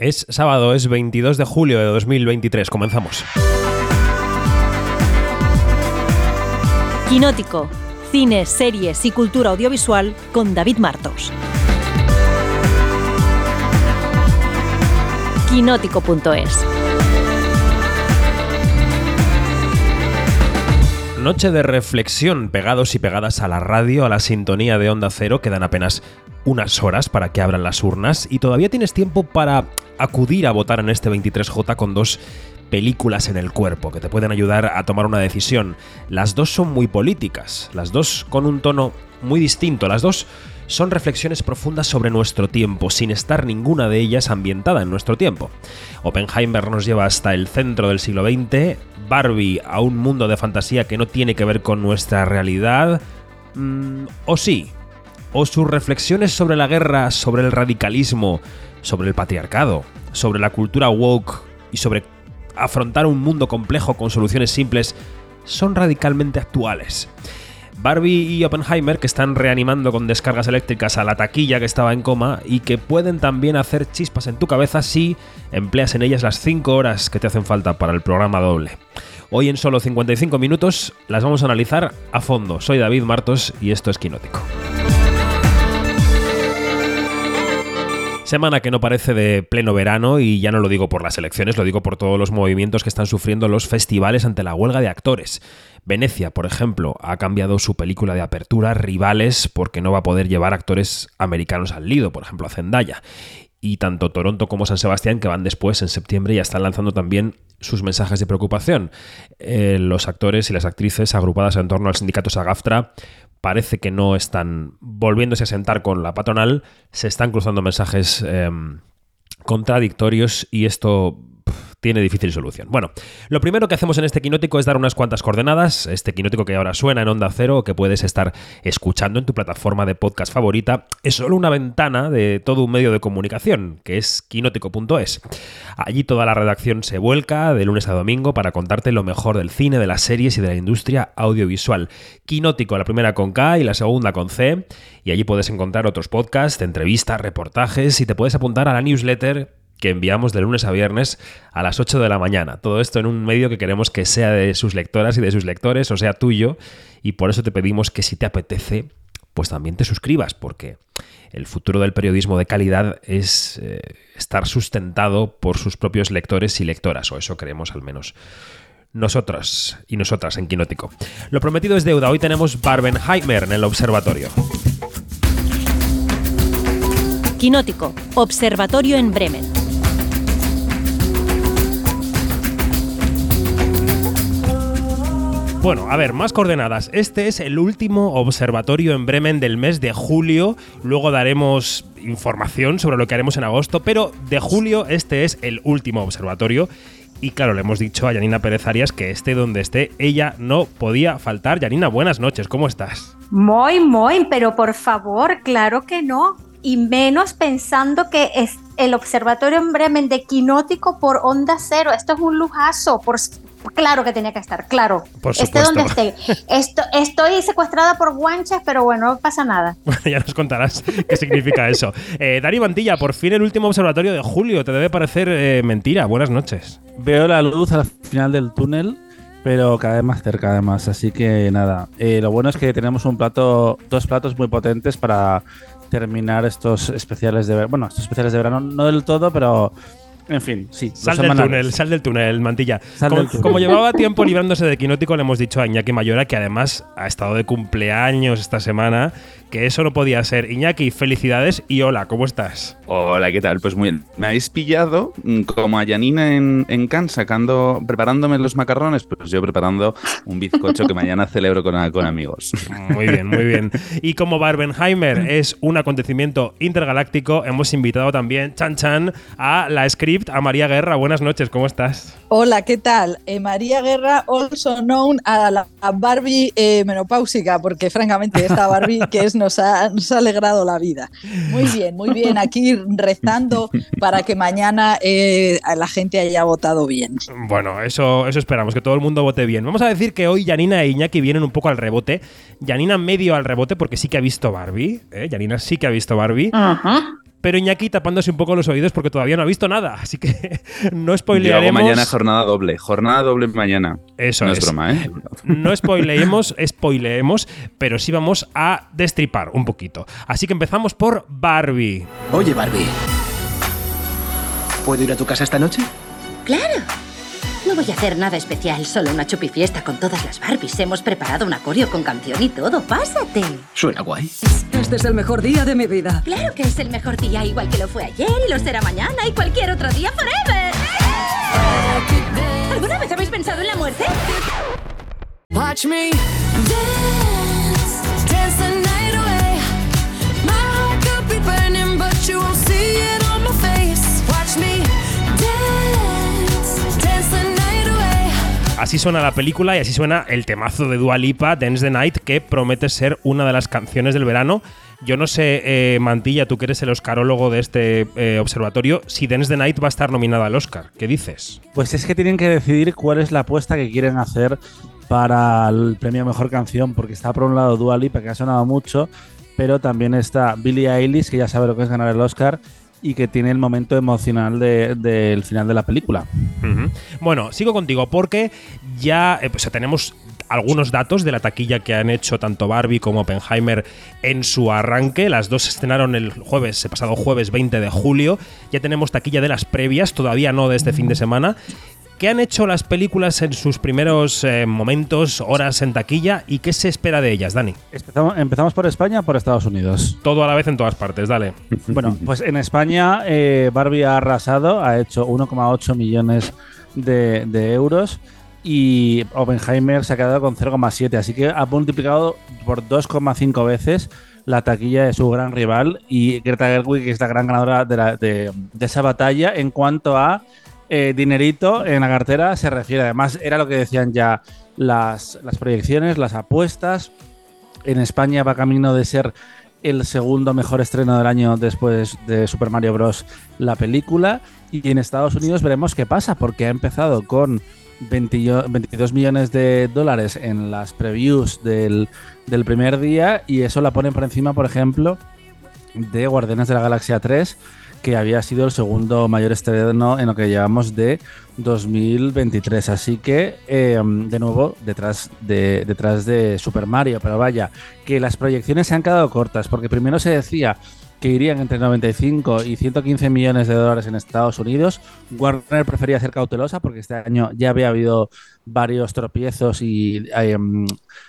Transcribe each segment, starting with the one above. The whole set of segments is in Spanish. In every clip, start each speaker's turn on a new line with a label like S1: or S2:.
S1: Es sábado, es 22 de julio de 2023. Comenzamos.
S2: Quinótico. Cine, series y cultura audiovisual con David Martos. Quinótico.es
S1: Noche de reflexión, pegados y pegadas a la radio, a la sintonía de Onda Cero, quedan apenas unas horas para que abran las urnas y todavía tienes tiempo para acudir a votar en este 23J con dos películas en el cuerpo que te pueden ayudar a tomar una decisión. Las dos son muy políticas, las dos con un tono muy distinto, las dos son reflexiones profundas sobre nuestro tiempo, sin estar ninguna de ellas ambientada en nuestro tiempo. Oppenheimer nos lleva hasta el centro del siglo XX, Barbie a un mundo de fantasía que no tiene que ver con nuestra realidad, mm, o sí, o sus reflexiones sobre la guerra, sobre el radicalismo, sobre el patriarcado, sobre la cultura woke y sobre afrontar un mundo complejo con soluciones simples son radicalmente actuales. Barbie y Oppenheimer que están reanimando con descargas eléctricas a la taquilla que estaba en coma y que pueden también hacer chispas en tu cabeza si empleas en ellas las 5 horas que te hacen falta para el programa doble. Hoy en solo 55 minutos las vamos a analizar a fondo. Soy David Martos y esto es Quinótico. Semana que no parece de pleno verano y ya no lo digo por las elecciones, lo digo por todos los movimientos que están sufriendo los festivales ante la huelga de actores. Venecia, por ejemplo, ha cambiado su película de apertura Rivales porque no va a poder llevar actores americanos al lido, por ejemplo a Zendaya. Y tanto Toronto como San Sebastián, que van después en septiembre, ya están lanzando también sus mensajes de preocupación. Eh, los actores y las actrices agrupadas en torno al sindicato SAGAFTRA parece que no están volviéndose a sentar con la patronal, se están cruzando mensajes em, contradictorios y esto tiene difícil solución. Bueno, lo primero que hacemos en este quinótico es dar unas cuantas coordenadas. Este quinótico que ahora suena en Onda Cero, que puedes estar escuchando en tu plataforma de podcast favorita, es solo una ventana de todo un medio de comunicación, que es quinótico.es. Allí toda la redacción se vuelca de lunes a domingo para contarte lo mejor del cine, de las series y de la industria audiovisual. Quinótico, la primera con K y la segunda con C, y allí puedes encontrar otros podcasts, entrevistas, reportajes y te puedes apuntar a la newsletter que enviamos de lunes a viernes a las 8 de la mañana. Todo esto en un medio que queremos que sea de sus lectoras y de sus lectores, o sea, tuyo, y por eso te pedimos que si te apetece, pues también te suscribas, porque el futuro del periodismo de calidad es eh, estar sustentado por sus propios lectores y lectoras, o eso creemos al menos nosotros y nosotras en Quinótico. Lo prometido es deuda, hoy tenemos Barbenheimer en el observatorio.
S2: Quinótico, Observatorio en Bremen.
S1: Bueno, a ver, más coordenadas. Este es el último observatorio en Bremen del mes de julio. Luego daremos información sobre lo que haremos en agosto, pero de julio este es el último observatorio. Y claro, le hemos dicho a Yanina Pérez Arias que esté donde esté, ella no podía faltar. Yanina, buenas noches, ¿cómo estás?
S3: Muy, muy, pero por favor, claro que no. Y menos pensando que es el observatorio en Bremen de Quinótico por onda cero. Esto es un lujazo. Por, Claro que tenía que estar, claro.
S1: Por
S3: esté donde esté. Esto, estoy secuestrada por guanches, pero bueno, no pasa nada.
S1: Ya nos contarás qué significa eso. Eh, Dari Mantilla, por fin el último observatorio de julio. Te debe parecer eh, mentira. Buenas noches.
S4: Veo la luz al final del túnel, pero cada vez más cerca además. Así que nada. Eh, lo bueno es que tenemos un plato, dos platos muy potentes para terminar estos especiales de bueno, estos especiales de verano, no del todo, pero en fin, sí.
S1: Sal del túnel, sal del túnel, Mantilla. como, llevaba tiempo librándose de Quinótico, le hemos dicho a Iñaki Mayora, que además ha estado de cumpleaños esta semana, que eso no podía ser. Iñaki, felicidades y hola, ¿cómo estás?
S5: Hola, ¿qué tal? Pues muy bien. Me habéis pillado mm, como a Janina en, en Cannes, sacando, preparándome los macarrones, pues yo preparando un bizcocho que mañana celebro con, con amigos.
S1: Muy bien, muy bien. Y como Barbenheimer es un acontecimiento intergaláctico, hemos invitado también, Chan Chan, a la script, a María Guerra. Buenas noches, ¿cómo estás?
S6: Hola, ¿qué tal? Eh, María Guerra, also known a la Barbie eh, menopáusica, porque francamente esta Barbie que es nos ha, alegrado la vida. Muy bien, muy bien. Aquí rezando para que mañana eh, la gente haya votado bien.
S1: Bueno, eso, eso esperamos, que todo el mundo vote bien. Vamos a decir que hoy Yanina e Iñaki vienen un poco al rebote. Yanina medio al rebote porque sí que ha visto Barbie. ¿eh? Yanina sí que ha visto Barbie. Pero Iñaki tapándose un poco los oídos porque todavía no ha visto nada, así que no
S5: Yo
S1: spoilearemos.
S5: hago mañana jornada doble. Jornada doble mañana.
S1: Eso
S5: no es,
S1: es.
S5: broma, ¿eh?
S1: No spoileemos, spoileemos, pero sí vamos a destripar un poquito. Así que empezamos por Barbie.
S7: Oye, Barbie. ¿Puedo ir a tu casa esta noche?
S8: Claro. No voy a hacer nada especial, solo una chupifiesta con todas las Barbies. Hemos preparado un acorio con canción y todo. Pásate.
S7: Suena guay.
S9: Este es el mejor día de mi vida.
S8: Claro que es el mejor día, igual que lo fue ayer y lo será mañana y cualquier otro día forever. ¿Alguna vez habéis pensado en la muerte?
S9: Watch me dance, dance the night away. My heart could be burning, but you won't see it on my face. Watch me
S1: Así suena la película y así suena el temazo de Dua Lipa, Dance the Night, que promete ser una de las canciones del verano. Yo no sé, eh, Mantilla, tú que eres el oscarólogo de este eh, observatorio, si Dance the Night va a estar nominada al Oscar. ¿Qué dices?
S4: Pues es que tienen que decidir cuál es la apuesta que quieren hacer para el premio Mejor Canción, porque está por un lado Dua Lipa, que ha sonado mucho, pero también está Billie Eilish, que ya sabe lo que es ganar el Oscar y que tiene el momento emocional de- del final de la película.
S1: Bueno, sigo contigo porque ya eh, pues, tenemos algunos datos de la taquilla que han hecho tanto Barbie como Oppenheimer en su arranque. Las dos estrenaron el jueves, el pasado jueves 20 de julio. Ya tenemos taquilla de las previas, todavía no de este fin de semana. ¿Qué han hecho las películas en sus primeros eh, momentos, horas en taquilla y qué se espera de ellas, Dani?
S4: Empezamos, ¿Empezamos por España o por Estados Unidos?
S1: Todo a la vez en todas partes, dale.
S4: Bueno, pues en España eh, Barbie ha arrasado, ha hecho 1,8 millones de, de euros y Oppenheimer se ha quedado con 0,7, así que ha multiplicado por 2,5 veces la taquilla de su gran rival y Greta Gerwig es la gran ganadora de, la- de- de esa batalla en cuanto a eh, dinerito en la cartera se refiere. Además, era lo que decían ya las, las proyecciones, las apuestas. En España va camino de ser el segundo mejor estreno del año después de Super Mario Bros. la película. Y en Estados Unidos veremos qué pasa, porque ha empezado con 20 yo- 22 millones de dólares en las previews del, del primer día y eso la pone por encima, por ejemplo, de Guardianes de la Galaxia 3, que había sido el segundo mayor estreno en lo que llevamos de 2023. Así que, eh, de nuevo, detrás de, detrás de Super Mario. Pero vaya, que las proyecciones se han quedado cortas, porque primero se decía que irían entre 95 y 115 millones de dólares en Estados Unidos. Warner prefería ser cautelosa porque este año ya había habido varios tropiezos y mm,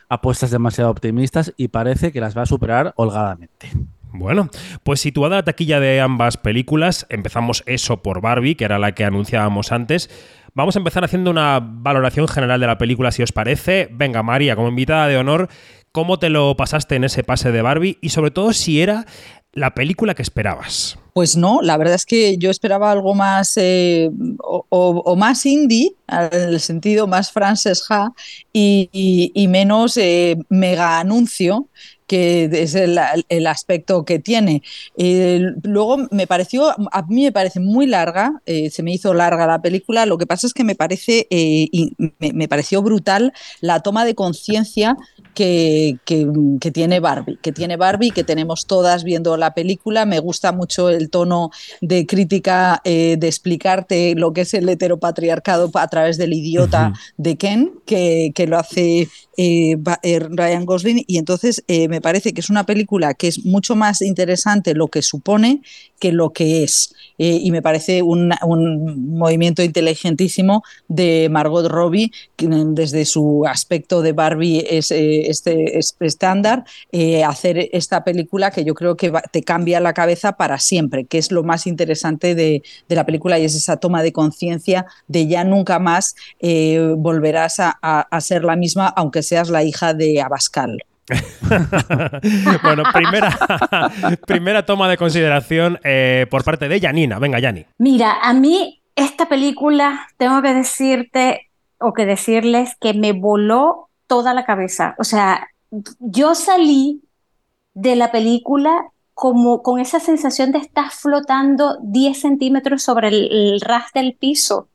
S4: apuestas demasiado optimistas y parece que las va a superar holgadamente.
S1: Bueno, pues situada la taquilla de ambas películas, empezamos eso por Barbie, que era la que anunciábamos antes. Vamos a empezar haciendo una valoración general de la película, si os parece. Venga, María, como invitada de honor, ¿cómo te lo pasaste en ese pase de Barbie? Y sobre todo, si era la película que esperabas.
S6: Pues no, la verdad es que yo esperaba algo más eh, o, o- más indie, en el sentido más Frances Ha, y menos eh, mega anuncio, que es el, el aspecto que tiene. Eh, luego me pareció, a mí me parece muy larga, eh, se me hizo larga la película, lo que pasa es que me parece, eh, y me, me pareció brutal la toma de conciencia que, que- que tiene Barbie, que tiene Barbie, que tenemos todas viendo la película. Me gusta mucho el tono de crítica, eh, de explicarte lo que es el heteropatriarcado a través del idiota de Ken, que, que lo hace eh, eh, Ryan Gosling. Y entonces eh, me parece que es una película que es mucho más interesante lo que supone que lo que es. Eh, y me parece un, un movimiento inteligentísimo de Margot Robbie, que, desde su aspecto de Barbie es, eh, este es- estándar, eh, hacer esta película que yo creo que te cambia la cabeza para siempre, que es lo más interesante de, de la película y es esa toma de conciencia de ya nunca más volverás a- a ser la misma, aunque seas la hija de Abascal.
S1: bueno, primera, primera toma de consideración eh, por parte de Janina. Venga, Yani.
S3: Mira, a mí esta película, tengo que decirte o que decirles que me voló toda la cabeza. O sea, yo salí de la película como con esa sensación de estar flotando 10 centímetros sobre el, ras del piso,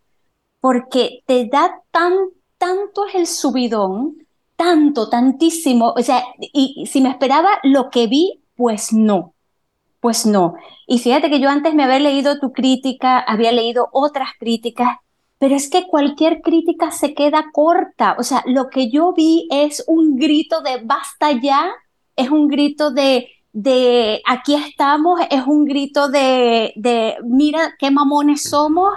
S3: porque te da tan, tanto el subidón, tanto, tantísimo. O sea, y, y si me esperaba lo que vi, pues no Pues no. Y fíjate que yo antes me había leído tu crítica, había leído otras críticas, pero es que cualquier crítica se queda corta. O sea, lo que yo vi es un grito de basta ya, es un grito de, de aquí estamos, es un grito de, de mira qué mamones somos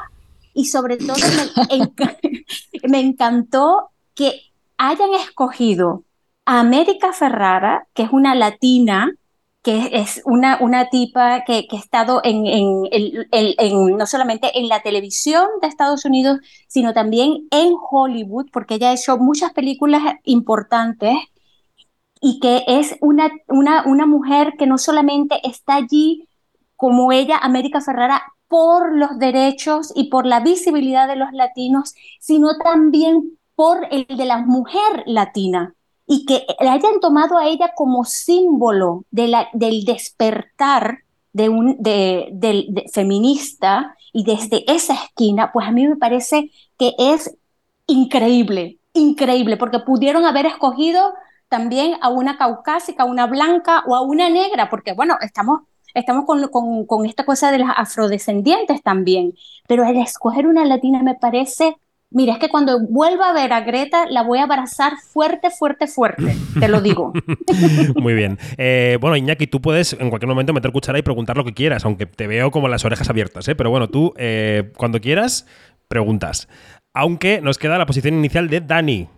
S3: y sobre todo me, enca- me encantó que hayan escogido a América Ferrara, que es una latina, que es una, una tipa que, que ha estado en, en, el- en- no solamente en la televisión de Estados Unidos, sino también en Hollywood, porque ella ha hecho muchas películas importantes y que es una, una, una mujer que no solamente está allí como ella, América Ferrara, por los derechos y por la visibilidad de los latinos, sino también por el de la mujer latina y que la hayan tomado a ella como símbolo de del despertar de un de, de- feminista y desde esa esquina, pues a mí me parece que es increíble, increíble, porque pudieron haber escogido también a una caucásica, a una blanca o a una negra, porque bueno, estamos, estamos con, con, con esta cosa de las afrodescendientes también, pero el escoger una latina me parece, mira, es que cuando vuelva a ver a Greta la voy a abrazar fuerte, fuerte, fuerte, te lo digo.
S1: Muy bien. Eh, bueno, Iñaki, tú puedes en cualquier momento meter cuchara y preguntar lo que quieras, aunque te veo como las orejas abiertas, ¿eh? Pero bueno, tú, eh, cuando quieras, preguntas. Aunque nos queda la posición inicial de Dani.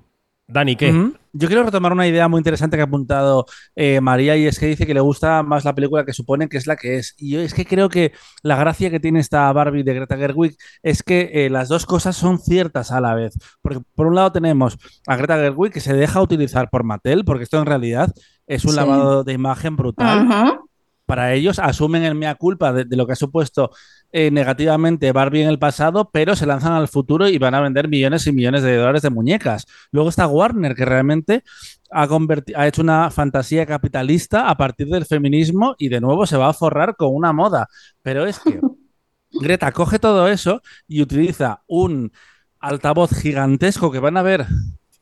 S1: Dani, ¿qué?
S4: Yo quiero retomar una idea muy interesante que ha apuntado eh, María y es que dice que le gusta más la película que supone que es la que es. Y yo es que creo que la gracia que tiene esta Barbie de Greta Gerwig es que eh, las dos cosas son ciertas a la vez. Porque por un lado tenemos a Greta Gerwig que se deja utilizar por Mattel, porque esto en realidad es un
S6: Sí.
S4: lavado de imagen brutal. Para ellos, asumen el mea culpa de, de lo que ha supuesto eh, negativamente Barbie en el pasado, pero se lanzan al futuro y van a vender millones y millones de dólares de muñecas. Luego está Warner, que realmente ha, ha hecho una fantasía capitalista a partir del feminismo y de nuevo se va a forrar con una moda. Pero es que Greta coge todo eso y utiliza un altavoz gigantesco que van a ver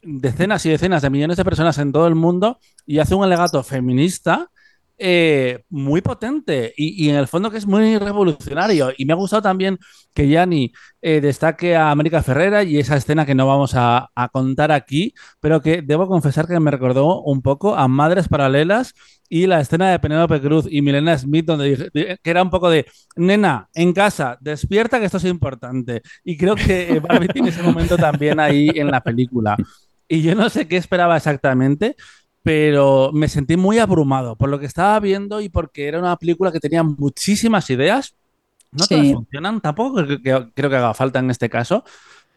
S4: decenas y decenas de millones de personas en todo el mundo y hace un alegato feminista eh, muy potente y, en el fondo que es muy revolucionario. Y me ha gustado también que Yanni eh, destaque a América Ferrera y esa escena que no vamos a, contar aquí, pero que debo confesar que me recordó un poco a Madres Paralelas y la escena de Penélope Cruz y Milena Smith, donde que era un poco de nena, en casa, despierta que esto es importante. Y creo que eh, Barbie tiene ese momento también ahí en la película. Y yo no sé qué esperaba exactamente, pero me sentí muy abrumado por lo que estaba viendo y porque era una película que tenía muchísimas ideas. No todas
S6: Sí.
S4: funcionan, tampoco que, creo que haga falta en este caso,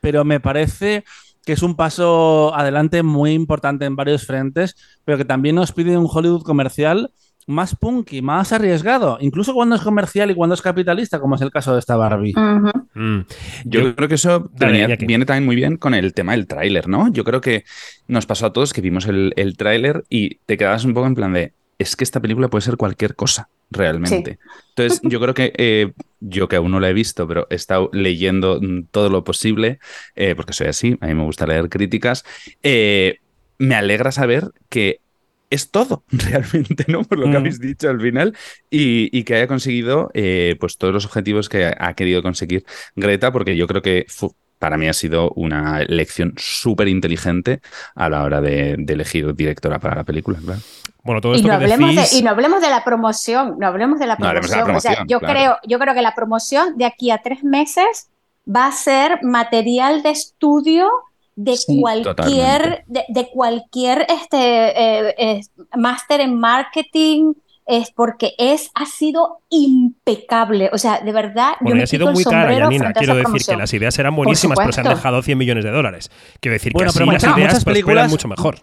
S4: pero me parece que es un paso adelante muy importante en varios frentes, pero que también nos pide un Hollywood comercial más punky, más arriesgado, incluso cuando es comercial y cuando es capitalista, como es el caso de esta Barbie.
S1: Mm.
S5: Yo,
S1: Yo-
S5: creo que eso viene también muy bien con el tema del tráiler, ¿no? Yo creo que nos pasó a todos que vimos el, el tráiler y te quedabas un poco en plan de, es que esta película puede ser cualquier cosa, realmente. Entonces, yo creo que eh, yo que aún no la he visto, pero he estado leyendo mm, todo lo posible, eh, porque soy así, a mí me gusta leer críticas, eh, me alegra saber que es todo, realmente, ¿no? Por lo que
S4: Mm.
S5: habéis dicho al final, y, y que haya conseguido eh, pues todos los objetivos que ha, ha querido conseguir Greta, porque yo creo que para mí ha sido una elección súper inteligente a la hora de, de elegir directora para la película, claro.
S1: Bueno, todo
S3: Y
S1: esto
S3: no,
S1: que
S3: hablemos de,
S1: decís...
S3: y no hablemos de la promoción, no hablemos de la
S5: No de
S3: promoción. o sea, yo,
S5: claro.
S3: creo, yo creo que la promoción de aquí a tres meses va a ser material de estudio de
S6: Sí,
S3: cualquier, de, de cualquier este, eh, eh, máster en marketing, es porque es, ha sido impecable. O sea, de verdad, yo
S1: Bueno, y
S3: me
S1: ha sido muy cara, Janina. Quiero decir que las ideas eran buenísimas, pero se han dejado 100 millones de dólares. Quiero decir
S4: Bueno,
S1: que
S4: pero
S1: así las
S4: muchas-
S1: ideas
S4: muchas
S1: prosperan
S4: películas-
S1: mucho mejor.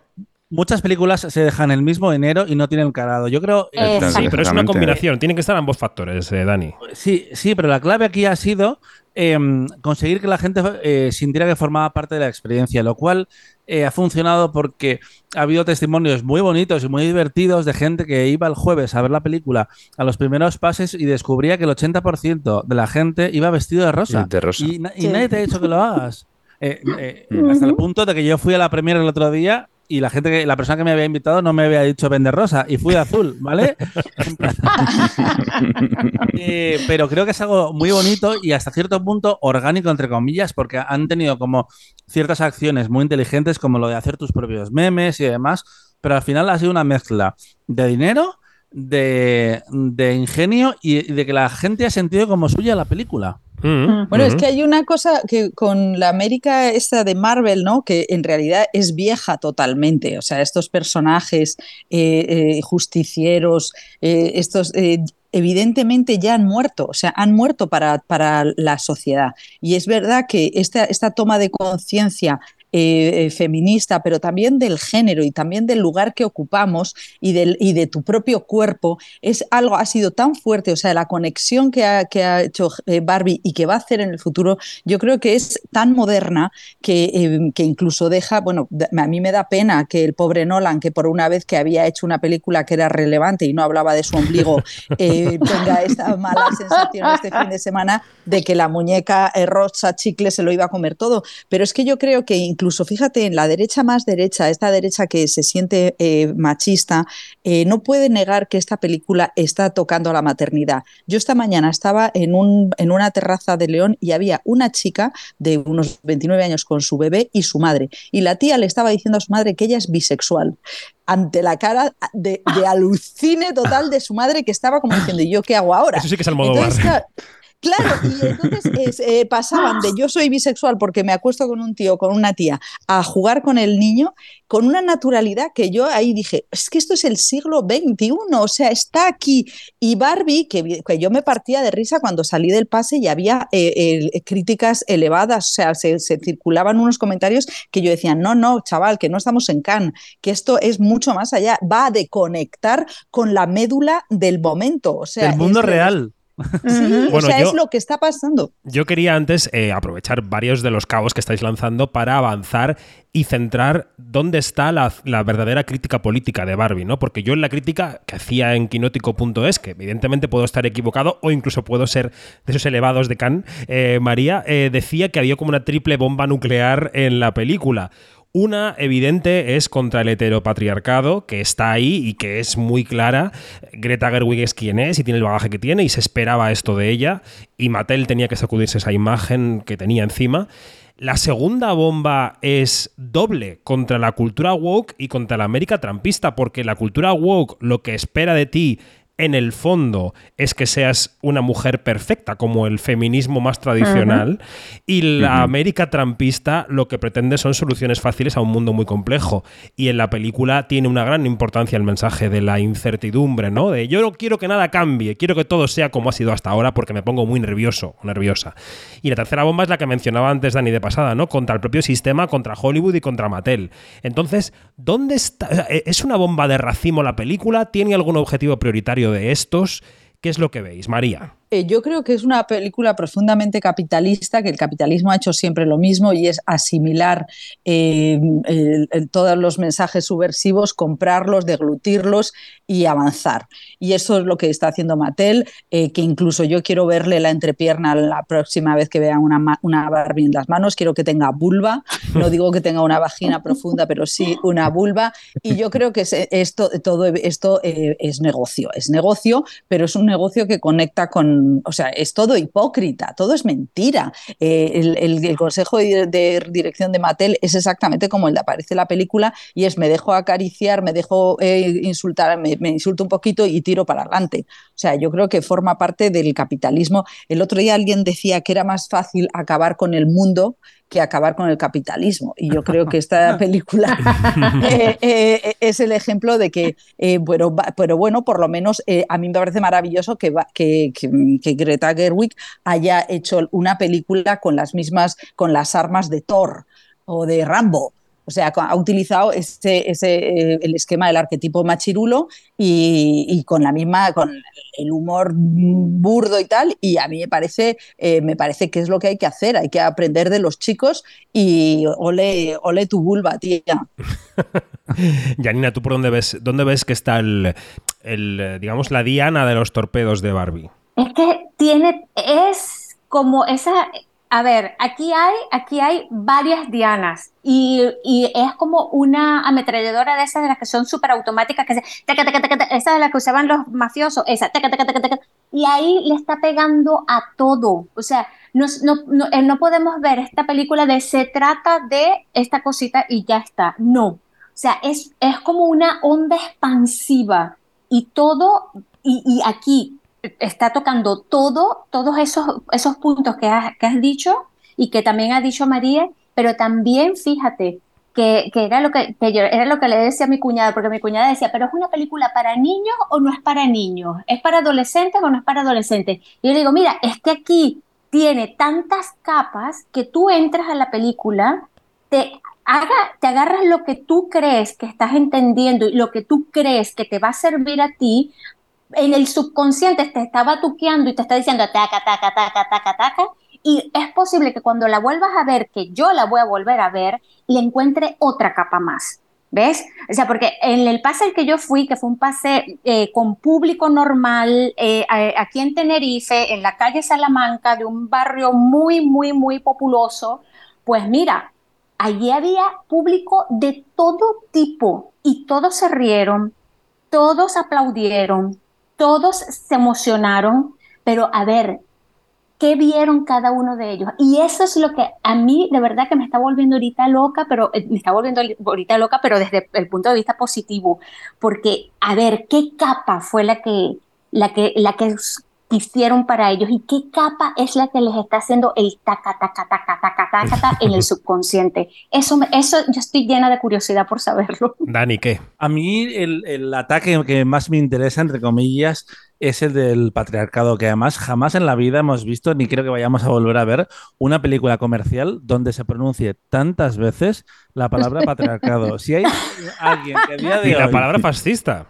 S4: Muchas películas se dejan el mismo dinero y no tienen calado. Yo creo...
S3: Eh,
S1: Sí, pero es una combinación. Tienen que estar ambos factores, eh, Dani.
S4: Sí, sí, pero la clave aquí ha sido em, conseguir que la gente eh, sintiera que formaba parte de la experiencia, lo cual eh, ha funcionado porque ha habido testimonios muy bonitos y muy divertidos de gente que iba el jueves a ver la película a los primeros pases y descubría que el 80% de la gente iba vestido de rosa.
S5: De rosa.
S4: Y, na- y
S3: Sí.
S4: nadie te ha dicho que lo hagas. Eh, hasta el punto de que yo fui a la premiere el otro día y la gente que, la persona que me había invitado no me había dicho vender rosa y fui de azul, ¿vale? Eh, pero creo que es algo muy bonito y hasta cierto punto orgánico, entre comillas, porque han tenido como ciertas acciones muy inteligentes, como lo de hacer tus propios memes y demás, pero al final ha sido una mezcla de dinero, de, de ingenio y de que la gente ha sentido como suya la película.
S1: Mm,
S6: Bueno, es que hay una cosa que con la América esta de Marvel, ¿no? Que en realidad es vieja totalmente. O sea, estos personajes eh, eh, justicieros, eh, estos evidentemente ya han muerto, o sea, han muerto para, para la sociedad. Y es verdad que esta, esta toma de conciencia eh, eh, feminista, pero también del género y también del lugar que ocupamos y, del, y de tu propio cuerpo, es algo, ha sido tan fuerte, o sea, la conexión que ha, que ha hecho eh, Barbie y que va a hacer en el futuro, yo creo que es tan moderna que, eh, que incluso deja, bueno, a mí me da pena que el pobre Nolan, que por una vez que había hecho una película que era relevante y no hablaba de su ombligo, tenga esta mala sensación este fin de semana de que la muñeca rosa chicle se lo iba a comer todo. Pero es que yo creo que incluso, fíjate, en la derecha más derecha, esta derecha que se siente eh, machista, eh, no puede negar que esta película está tocando a la maternidad. Yo esta mañana estaba en, un, en una terraza de León y había una chica de unos 29 años con su bebé y su madre. Y la tía le estaba diciendo a su madre que ella es bisexual ante la cara de, de alucine total de su madre que estaba como diciendo, ¿y yo qué hago ahora?
S1: Eso sí que es Almodóvar.
S6: Entonces, claro, y entonces es, eh, pasaban de yo soy bisexual porque me acuesto con un tío, con una tía, a jugar con el niño con una naturalidad que yo ahí dije, es que esto es el siglo XXI, o sea, está aquí. Y Barbie, que, que yo me partía de risa cuando salí del pase y había eh, eh, críticas elevadas, o sea, se, se circulaban unos comentarios que yo decía, no, no, chaval, que no estamos en Cannes, que esto es mucho más allá, va a conectar con la médula del momento, o sea,
S4: Del mundo
S6: es-
S4: real.
S6: Sí,
S1: Bueno,
S6: o sea,
S1: yo-
S6: es lo que está pasando.
S1: Yo quería antes eh, aprovechar varios de los cabos que estáis lanzando para avanzar y centrar dónde está la, la verdadera crítica política de Barbie, ¿no? Porque yo en la crítica que hacía en quinótico.es, que evidentemente puedo estar equivocado o incluso puedo ser de esos elevados de Cannes, eh, María eh, decía que había como una triple bomba nuclear en la película. Una evidente es contra el heteropatriarcado, que está ahí y que es muy clara. Greta Gerwig es quien es y tiene el bagaje que tiene y se esperaba esto de ella. Y Mattel tenía que sacudirse esa imagen que tenía encima. La segunda bomba es doble contra la cultura woke y contra la América trampista, porque la cultura woke lo que espera de ti en el fondo es que seas una mujer perfecta, como el feminismo más tradicional, y la América trampista lo que pretende son soluciones fáciles a un mundo muy complejo. Y en la película tiene una gran importancia el mensaje de la incertidumbre, ¿no? De yo no quiero que nada cambie, quiero que todo sea como ha sido hasta ahora porque me pongo muy nervioso o nerviosa. Y la tercera bomba es la que mencionaba antes Dani de pasada, ¿no? Contra el propio sistema, contra Hollywood y contra Mattel. Entonces, ¿dónde está? o sea, ¿Es una bomba de racimo la película? ¿Tiene algún objetivo prioritario de estos? ¿Qué es lo que veis, María?
S6: Eh, yo creo que es una película profundamente capitalista, que el capitalismo ha hecho siempre lo mismo y es asimilar eh, el- todos los mensajes subversivos, comprarlos, deglutirlos y avanzar. Y eso es lo que está haciendo Mattel, eh, que incluso yo quiero verle la entrepierna la próxima vez que vea una, una Barbie en las manos, quiero que tenga vulva, no digo que tenga una vagina profunda, pero sí una vulva. Y yo creo que esto, todo esto es negocio, es negocio, pero es un negocio que conecta con, o sea, es todo hipócrita, todo es mentira. Eh, el, consejo de, de dirección de Mattel es exactamente como el de aparece en la película y es me dejo acariciar, me dejo eh, insultar, me, me insulto un poquito y tiro para adelante. O sea, yo creo que forma parte del capitalismo. El otro día alguien decía que era más fácil acabar con el mundo que acabar con el capitalismo. Y yo creo que esta película eh, eh, es el ejemplo de que, eh, bueno, pero bueno, por lo menos eh, a mí me parece maravilloso que, que, que- que Greta Gerwig haya hecho una película con las mismas, con las armas de Thor o de Rambo. O sea, ha utilizado ese, ese, eh, el esquema del arquetipo machirulo y, y con la misma, con el humor burdo y tal. Y a mí me parece, eh, me parece que es lo que hay que hacer. Hay que aprender de los chicos y ole, ole tu vulva, tía.
S1: Janina, ¿tú por dónde ves, dónde ves que está el, el, digamos, la diana de los torpedos de Barbie?
S3: Es que tiene, es como esa, a ver, aquí hay, aquí hay varias dianas y, y es como una ametralladora de esas de las que son súper automáticas, que se, taca, taca, taca, esa de las que usaban los mafiosos, esa, y ahí le está pegando a todo. O sea, no, no, no, eh, no podemos ver esta película de se trata de esta cosita y ya está. No. O sea, es, es como una onda expansiva y todo, y, y aquí está tocando todo, todos esos, esos puntos que has, que has dicho y que también ha dicho María, pero también fíjate que, que era, lo que, que era lo que le decía a mi cuñada, porque mi cuñada decía, pero es una película para niños o no es para niños, es para adolescentes o no es para adolescentes. Y yo le digo, mira, es que aquí tiene tantas capas que tú entras a la película, te, haga, te agarras lo que tú crees que estás entendiendo y lo que tú crees que te va a servir a ti, en el subconsciente te estaba tuqueando y te está diciendo taca, taca, taca, taca, taca, y es posible que cuando la vuelvas a ver, que yo la voy a volver a ver, le encuentre otra capa más. ¿Ves? O sea, porque en el pase al que yo fui, que fue un pase eh, con público normal, eh, aquí en Tenerife, en la calle Salamanca, de un barrio muy, muy, muy populoso, pues mira, allí había público de todo tipo y todos se rieron, todos aplaudieron, todos se emocionaron, pero a ver, ¿qué vieron cada uno de ellos? Y eso es lo que a mí de verdad que me está volviendo ahorita loca, pero eh, me está volviendo ahorita loca, pero desde el punto de vista positivo, porque a ver, ¿qué capa fue la que la que la que hicieron para ellos y qué capa es la que les está haciendo el taca taca taca taca taca taca en el subconsciente? Eso me- eso yo estoy llena de curiosidad por saberlo.
S1: Dani, ¿qué?
S4: A mí el, el ataque que más me interesa, entre comillas, es el del patriarcado, que además jamás en la vida hemos visto, ni creo que vayamos a volver a ver, una película comercial donde se pronuncie tantas veces la palabra patriarcado. Si hay alguien que a día de
S1: Y la palabra fascista.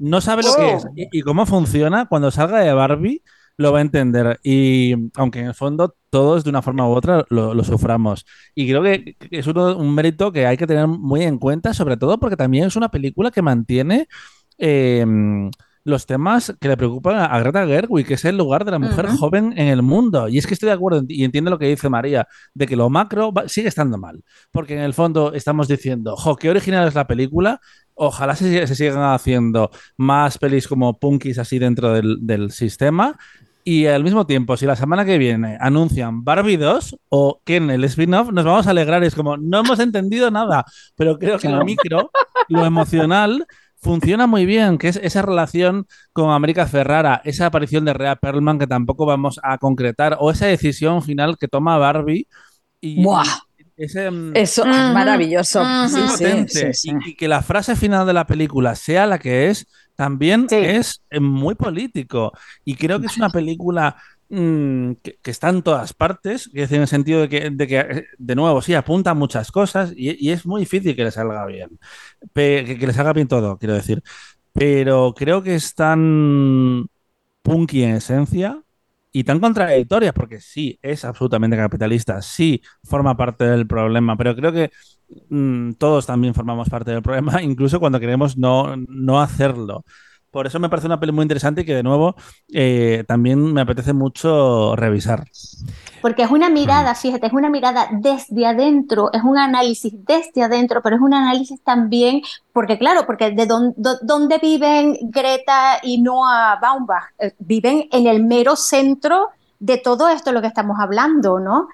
S4: No sabe lo que es
S3: Oh.
S4: y, y cómo funciona, cuando salga de Barbie lo va a entender. Y aunque en el fondo todos de una forma u otra lo, lo suframos. Y creo que que es uno- un mérito que hay que tener muy en cuenta, sobre todo porque también es una película que mantiene eh, los temas que le preocupan a, Greta Gerwig, que es el lugar de la mujer joven en el mundo. Y es que estoy de acuerdo y entiendo lo que dice María, de que lo macro va- sigue estando mal. Porque en el fondo estamos diciendo, jo, qué original es la película. Ojalá se, se sigan haciendo más pelis como punkis así dentro del, del sistema. Y al mismo tiempo, si la semana que viene anuncian Barbie 2 o Ken el spin-off, nos vamos a alegrar. Es como, no hemos entendido nada, pero creo que lo micro, lo emocional, funciona muy bien, que es esa relación con América Ferrara, esa aparición de Rhea Perlman que tampoco vamos a concretar, o esa decisión final que toma Barbie. Y,
S6: Buah.
S4: ese, mm,
S6: Eso es maravilloso. Sí, sí,
S4: potente.
S6: sí, sí.
S4: Y, y que la frase final de la película sea la que es, también
S3: Sí.
S4: es eh, muy político. Y creo que es una película mm, que, que está en todas partes, es en el sentido de que, de, que, eh, de nuevo, sí, apunta muchas cosas y, y es muy difícil que le salga bien. Pe- que, que le salga bien todo, quiero decir. Pero creo que es tan punky en esencia y tan contradictoria, porque sí, es absolutamente capitalista, sí, forma parte del problema, pero creo que mm, todos también formamos parte del problema, incluso cuando queremos no, no hacerlo. Por eso me parece una peli muy interesante y que de nuevo eh, también me apetece mucho revisar.
S3: Porque es una mirada, fíjate, es una mirada desde adentro, es un análisis desde adentro, pero es un análisis también, porque claro, porque de dónde, viven Greta y Noah Baumbach, Eh, viven en el mero centro de todo esto lo que estamos hablando, ¿no?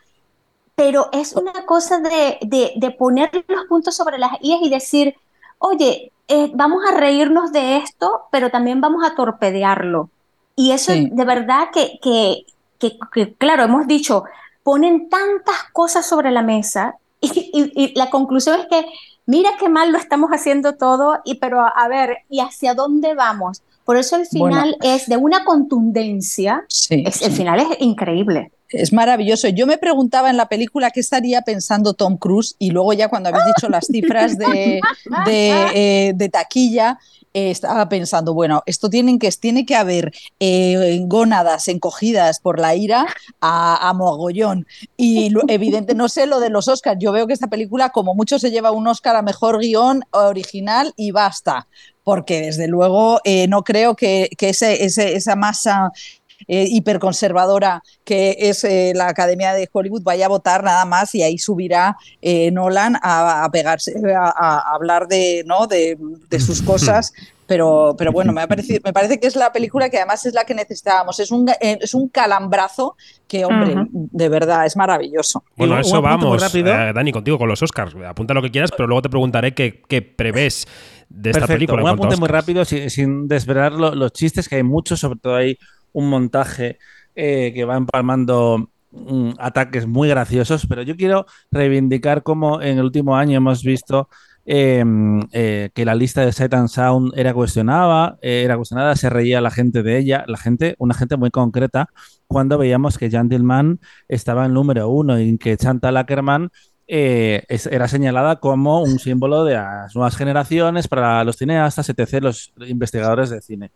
S3: Pero es una cosa de, de, de poner los puntos sobre las IES y decir, oye, eh, vamos a reírnos de esto, pero también vamos a torpedearlo. Y eso
S6: Sí.
S3: de verdad que, que, que, que, claro, hemos dicho, ponen tantas cosas sobre la mesa y, y- y la conclusión es que mira qué mal lo estamos haciendo todo, y, pero a ver, ¿y hacia dónde vamos? Por eso el
S6: Bueno.
S3: final es de una contundencia,
S6: Sí,
S3: es- el final es increíble.
S6: Es maravilloso. Yo me preguntaba en la película qué estaría pensando Tom Cruise y luego ya cuando habéis dicho las cifras de, eh, taquilla, eh, estaba pensando, bueno, esto tienen que, tiene que haber eh, gónadas encogidas por la ira a, a mogollón. Y evidente, no sé lo de los Oscars, yo veo que esta película como mucho se lleva un Oscar a Mejor Guión Original y basta porque desde luego eh, no creo que, que ese- esa masa eh, hiperconservadora que es eh, la Academia de Hollywood vaya a votar nada más y ahí subirá eh, Nolan a, a pegarse, a, a hablar de, ¿no? de, de sus cosas. Pero, pero bueno, me, ha parecido- me parece que es la película que además es la que necesitábamos. Es un, es un calambrazo que, hombre, de verdad, es maravilloso.
S1: Bueno,
S4: un-
S1: a
S4: un
S1: eso vamos,
S4: rápido.
S1: eh, Dani, contigo con los Oscars. Apunta lo que quieras, pero luego te preguntaré qué, qué prevés de esta película.
S4: un apunte muy rápido sin, sin desvelar lo- los chistes, que hay muchos, sobre todo hay un montaje eh, que va empalmando mm, ataques muy graciosos, pero yo quiero reivindicar cómo en el último año hemos visto eh, eh, que la lista de Sight and Sound era cuestionada, era cuestionada, se reía la gente de ella, la gente, una gente muy concreta, cuando veíamos que Gentleman estaba en número uno y que Chantal Ackerman eh, es- era señalada como un símbolo de las nuevas generaciones para los cineastas, etc., los investigadores de cine.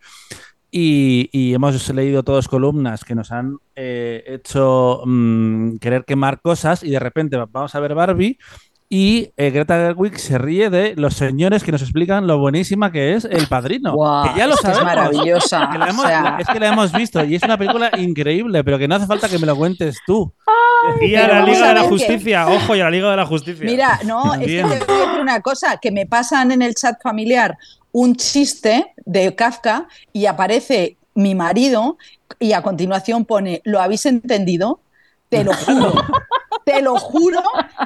S4: Y, y hemos leído todos columnas que nos han eh, hecho mm, querer quemar cosas y de repente vamos a ver Barbie y eh, Greta Gerwig se ríe de los señores que nos explican lo buenísima que es El Padrino. Que ya lo
S6: es que es
S4: sabemos.
S6: maravillosa,
S4: Que la
S6: o
S4: hemos-
S6: sea.
S4: Es que la hemos visto y es una película increíble, pero que no hace falta que me lo cuentes tú.
S1: Y a la Liga
S6: a
S1: de la
S6: que-
S1: Justicia, ojo, y a la Liga de la Justicia.
S6: Mira, no, es que te voy a decir una cosa, que me pasan en el chat familiar un chiste de Kafka y aparece mi marido y a continuación pone, ¿lo habéis entendido? Te lo juro, te lo juro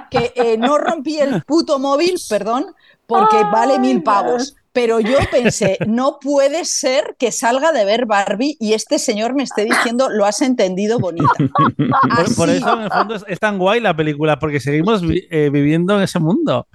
S6: que eh, no rompí el puto móvil, perdón, porque vale mil pavos. Pero yo pensé, no puede ser que salga de ver Barbie y este señor me esté diciendo, lo has entendido bonita.
S4: Por, eso, en el fondo, es, es tan guay la película, porque seguimos vi- eh, viviendo en ese mundo.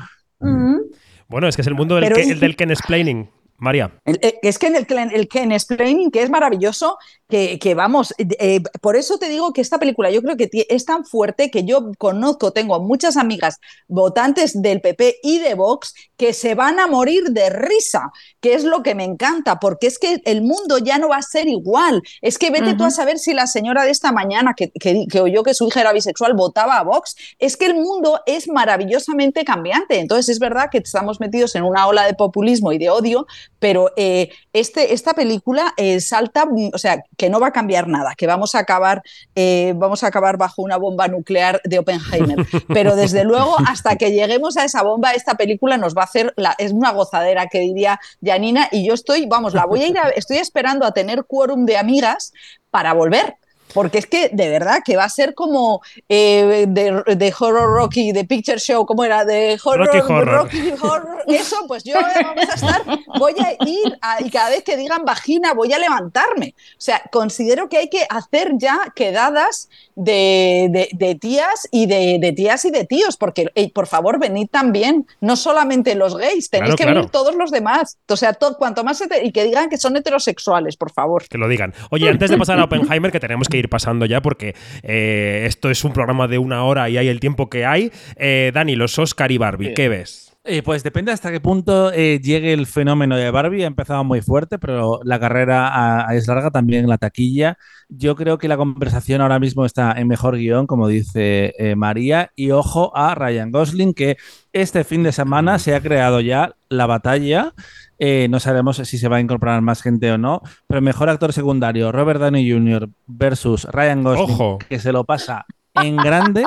S1: Bueno, es que es el mundo del,
S6: Pero
S1: que,
S6: es-
S1: el del Ken Explaining. María.
S6: El- eh, Es que en el, el Ken Explaining, que es maravilloso, que, que vamos, eh, por eso te digo que esta película yo creo que es tan fuerte que yo conozco, tengo muchas amigas votantes del PP y de Vox que se van a morir de risa, que es lo que me encanta, porque es que el mundo ya no va a ser igual. Es que vete tú a saber si la señora de esta mañana que, que, que oyó que su hija era bisexual votaba a Vox, es que el mundo es maravillosamente cambiante. Entonces es verdad que estamos metidos en una ola de populismo y de odio, pero eh, este, esta película eh, salta, mm, o sea, que no va a cambiar nada, que vamos a acabar, eh, vamos a acabar bajo una bomba nuclear de Oppenheimer. Pero desde luego, hasta que lleguemos a esa bomba, esta película nos va a hacer, la, es una gozadera que diría Janina, y yo estoy, vamos, la voy a ir, a- estoy esperando a tener quórum de amigas para volver. Porque es que de verdad que va a ser como eh, de, de Horror Rocky, de Picture Show, ¿cómo era? De Horror
S1: Rocky Horror.
S6: Rocky Horror. Eso, pues yo ahora vamos a estar, voy a ir a- y cada vez que digan vagina voy a levantarme. O sea, considero que hay que hacer ya quedadas de, de- de tías y de, de tías y de tíos, porque por favor venid también, no solamente los gays, tenéis
S1: Claro,
S6: que
S1: claro.
S6: venir todos los demás. O sea, to- cuanto más y que digan que son heterosexuales, por favor.
S1: Que lo digan. Oye, antes de pasar a Oppenheimer, que tenemos que ir pasando ya porque eh, esto es un programa de una hora y hay el tiempo que hay. eh, Dani, los Oscar y Barbie, ¿qué ves?
S4: Eh, pues depende hasta qué punto eh, llegue el fenómeno de Barbie. Ha empezado muy fuerte, pero la carrera ah, es larga también en la taquilla. Yo creo que la conversación ahora mismo está en mejor guion, como dice eh, María. Y ojo a Ryan Gosling, que este fin de semana se ha creado ya la batalla. Eh, no sabemos si se va a incorporar más gente o no, pero mejor actor secundario, Robert Downey Jr. versus Ryan Gosling,
S1: Ojo.
S4: que se lo pasa en grande,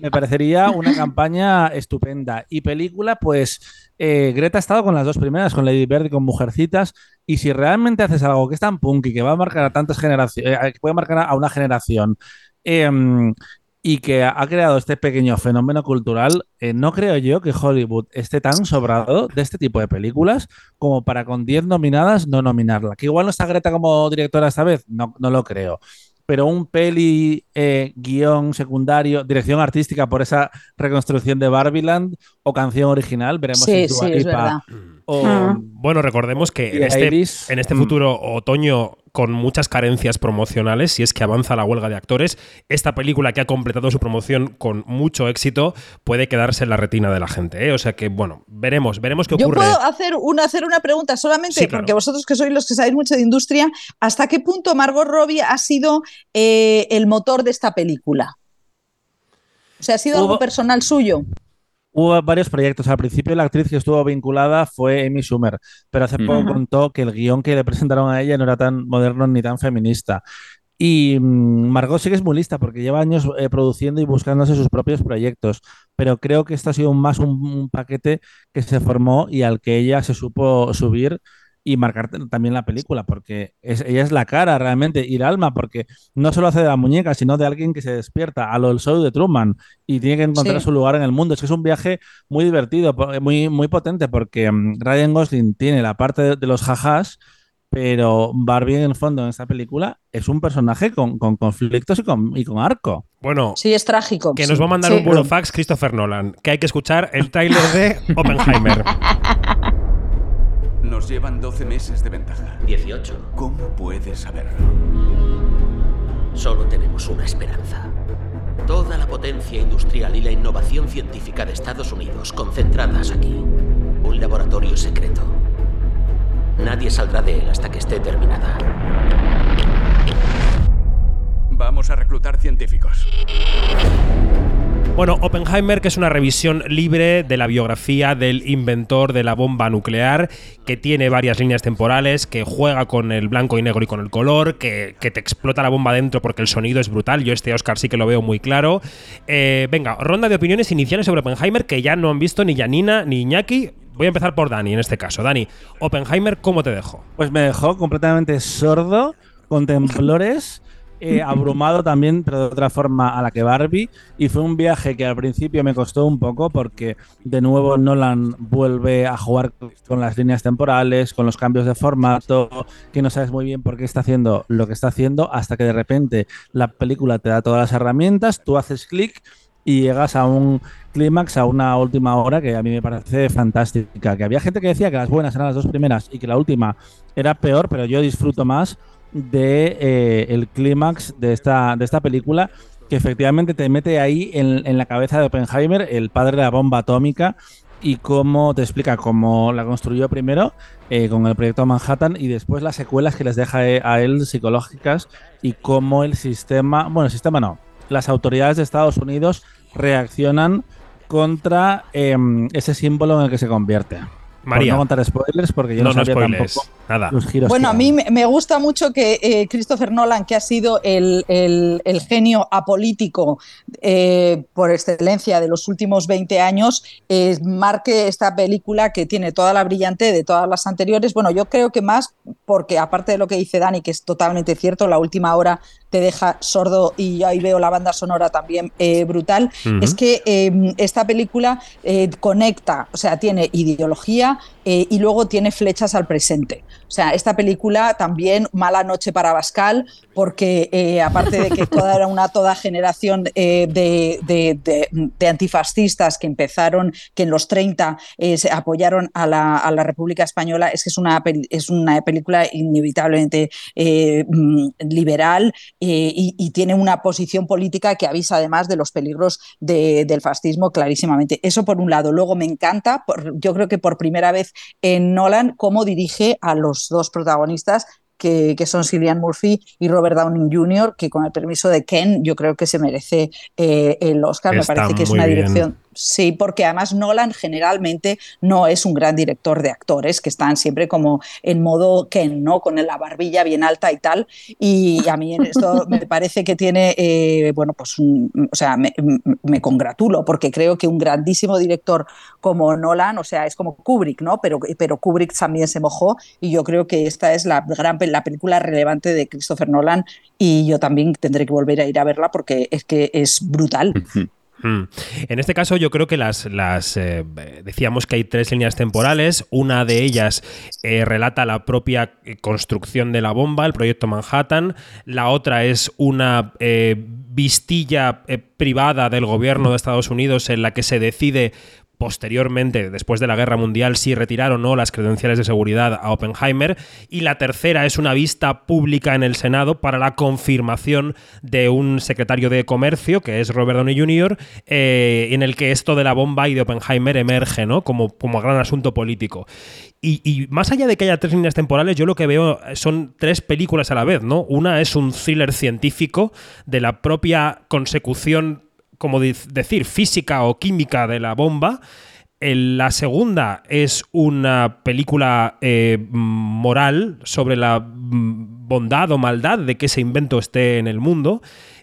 S4: me parecería una campaña estupenda. Y película, pues eh, Greta ha estado con las dos primeras, con Lady Bird y con Mujercitas. Y si realmente haces algo que es tan punky, que va a marcar a tantas generaciones, que puede marcar a una generación, em, y que ha creado este pequeño fenómeno cultural, eh, no creo yo que Hollywood esté tan sobrado de este tipo de películas como para con 10 nominadas no nominarla. Que igual no está Greta como directora esta vez, no, no lo creo. Pero un peli, eh, guion secundario, dirección artística por esa reconstrucción de Barbieland o canción original, veremos si
S6: Sí,
S4: Dua
S6: sí, es
S4: Lipa
S6: verdad.
S4: o-
S3: Ah.
S1: Bueno, recordemos que en este, en este
S4: mm.
S1: futuro otoño con muchas carencias promocionales, si es que avanza la huelga de actores, esta película que ha completado su promoción con mucho éxito puede quedarse en la retina de la gente. ¿eh? O sea que, bueno, veremos, veremos qué
S6: Yo
S1: ocurre.
S6: puedo hacer una, hacer una pregunta solamente,
S1: Sí, claro.
S6: porque vosotros que sois los que sabéis mucho de industria, ¿hasta qué punto Margot Robbie ha sido eh, el motor de esta película? O sea, ¿ha sido algo
S4: Hubo-
S6: personal suyo?
S4: Hubo varios proyectos. Al principio la actriz que estuvo vinculada fue Amy Schumer, pero hace poco contó que el guion que le presentaron a ella no era tan moderno ni tan feminista. Y mm, Margot sí que es muy lista porque lleva años eh, produciendo y buscándose sus propios proyectos, pero creo que esto ha sido más un, un paquete que se formó y al que ella se supo subir y marcar también la película, porque es, ella es la cara realmente y el alma, porque no solo hace de la muñeca, sino de alguien que se despierta a lo del show de Truman y tiene que encontrar
S6: Sí.
S4: su lugar en el mundo. Es que es un viaje muy divertido, po- muy, muy potente, porque mm, Ryan Gosling tiene la parte de, de los jajás, pero Barbie en el fondo en esta película es un personaje con, con conflictos y con, y con arco.
S1: Bueno,
S6: Sí, es trágico.
S1: que
S6: sí.
S1: nos va a mandar
S3: Sí.
S1: un burofax Christopher Nolan, que hay que escuchar el tráiler de Oppenheimer.
S7: Nos llevan 12 meses de ventaja.
S10: 18.
S7: ¿Cómo puedes saberlo?
S10: Solo tenemos una esperanza. Toda la potencia industrial y la innovación científica de Estados Unidos concentradas aquí. Un laboratorio secreto. Nadie saldrá de él hasta que esté terminada.
S7: Vamos a reclutar científicos.
S1: Bueno, Oppenheimer, que es una revisión libre de la biografía del inventor de la bomba nuclear, que tiene varias líneas temporales, que juega con el blanco y negro y con el color, que, que te explota la bomba dentro porque el sonido es brutal. Yo este Oscar sí que lo veo muy claro. Eh, venga, ronda de opiniones iniciales sobre Oppenheimer que ya no han visto ni Janina ni Iñaki. Voy a empezar por Dani en este caso. Dani, Oppenheimer, ¿cómo te dejo?
S4: Pues me dejó completamente sordo, con temblores, eh, abrumado también, pero de otra forma a la que Barbie. Y fue un viaje que al principio me costó un poco porque de nuevo Nolan vuelve a jugar con las líneas temporales, con los cambios de formato, que no sabes muy bien por qué está haciendo lo que está haciendo, hasta que de repente la película te da todas las herramientas, tú haces clic y llegas a un clímax, a una última hora que a mí me parece fantástica. Que había gente que decía que las buenas eran las dos primeras y que la última era peor, pero yo disfruto más de eh, clímax de esta, de esta película que efectivamente te mete ahí en, en la cabeza de Oppenheimer, el padre de la bomba atómica, y cómo te explica cómo la construyó primero eh, con el proyecto Manhattan y después las secuelas que les deja eh, a él psicológicas y cómo el sistema, bueno, el sistema no, las autoridades de Estados Unidos reaccionan contra em, ese símbolo en el que se convierte.
S1: María.
S4: Por no contar spoilers, porque yo no,
S1: No,
S4: sabía
S1: spoilers.
S4: tampoco
S1: Nada.
S4: los giros.
S6: Bueno,
S4: que
S6: a mí me gusta mucho que eh, Christopher Nolan, que ha sido el, el- el genio apolítico eh, por excelencia de los últimos 20 años, eh, marque esta película que tiene toda la brillante de todas las anteriores. Bueno, yo creo que más porque aparte de lo que dice Dani, que es totalmente cierto, la última hora te deja sordo y yo ahí veo la banda sonora también eh, brutal, es que eh, esta película eh, conecta, o sea, tiene ideología eh, y luego tiene flechas al presente. O sea, esta película también, Mala Noche para Bascal, porque eh, aparte de que toda era una toda generación eh, de, de- antifascistas que empezaron, que en los 30 eh, apoyaron a la, a la República Española, es que es una, es una película inevitablemente mm, liberal y, tiene una posición política que avisa además de los peligros de- del fascismo clarísimamente. Eso por un lado. Luego me encanta, yo creo que por primera vez en Nolan, cómo dirige a los dos protagonistas. Que, que son Cillian Murphy y Robert Downing Jr., que con el permiso de Ken, yo creo que se merece eh, el Oscar. Me parece que es una
S1: bien.
S6: dirección. Sí, porque además Nolan generalmente no es un gran director de actores que están siempre como en modo Ken, ¿no? Con la barbilla bien alta y tal. Y a mí en esto me parece que tiene, eh, bueno, pues, un- o sea, me, me congratulo porque creo que un grandísimo director como Nolan, o sea, es como Kubrick, ¿no? Pero, pero Kubrick también se mojó y yo creo que esta es la gran la película relevante de Christopher Nolan y yo también tendré que volver a ir a verla porque es que es brutal.
S1: Mm. En este caso yo creo que las, eh, decíamos que hay tres líneas temporales, una de ellas eh, relata la propia eh, construcción de la bomba, el proyecto Manhattan, la otra es una vistilla privada del gobierno de Estados Unidos en la que se decide posteriormente, después de la Guerra Mundial, si retirar o no las credenciales de seguridad a Oppenheimer. Y la tercera es una vista pública en el Senado para la confirmación de un secretario de Comercio, que es Robert Downey Jr., eh, en el que esto de la bomba y de Oppenheimer emerge ¿no? como, como gran asunto político. Y, y más allá de que haya tres líneas temporales, yo lo que veo son tres películas a la vez, ¿no? Una es un thriller científico de la propia consecución como decir, física o química de la bomba. La segunda es una película eh, moral sobre la mm, bondad o maldad de que ese invento esté en el mundo.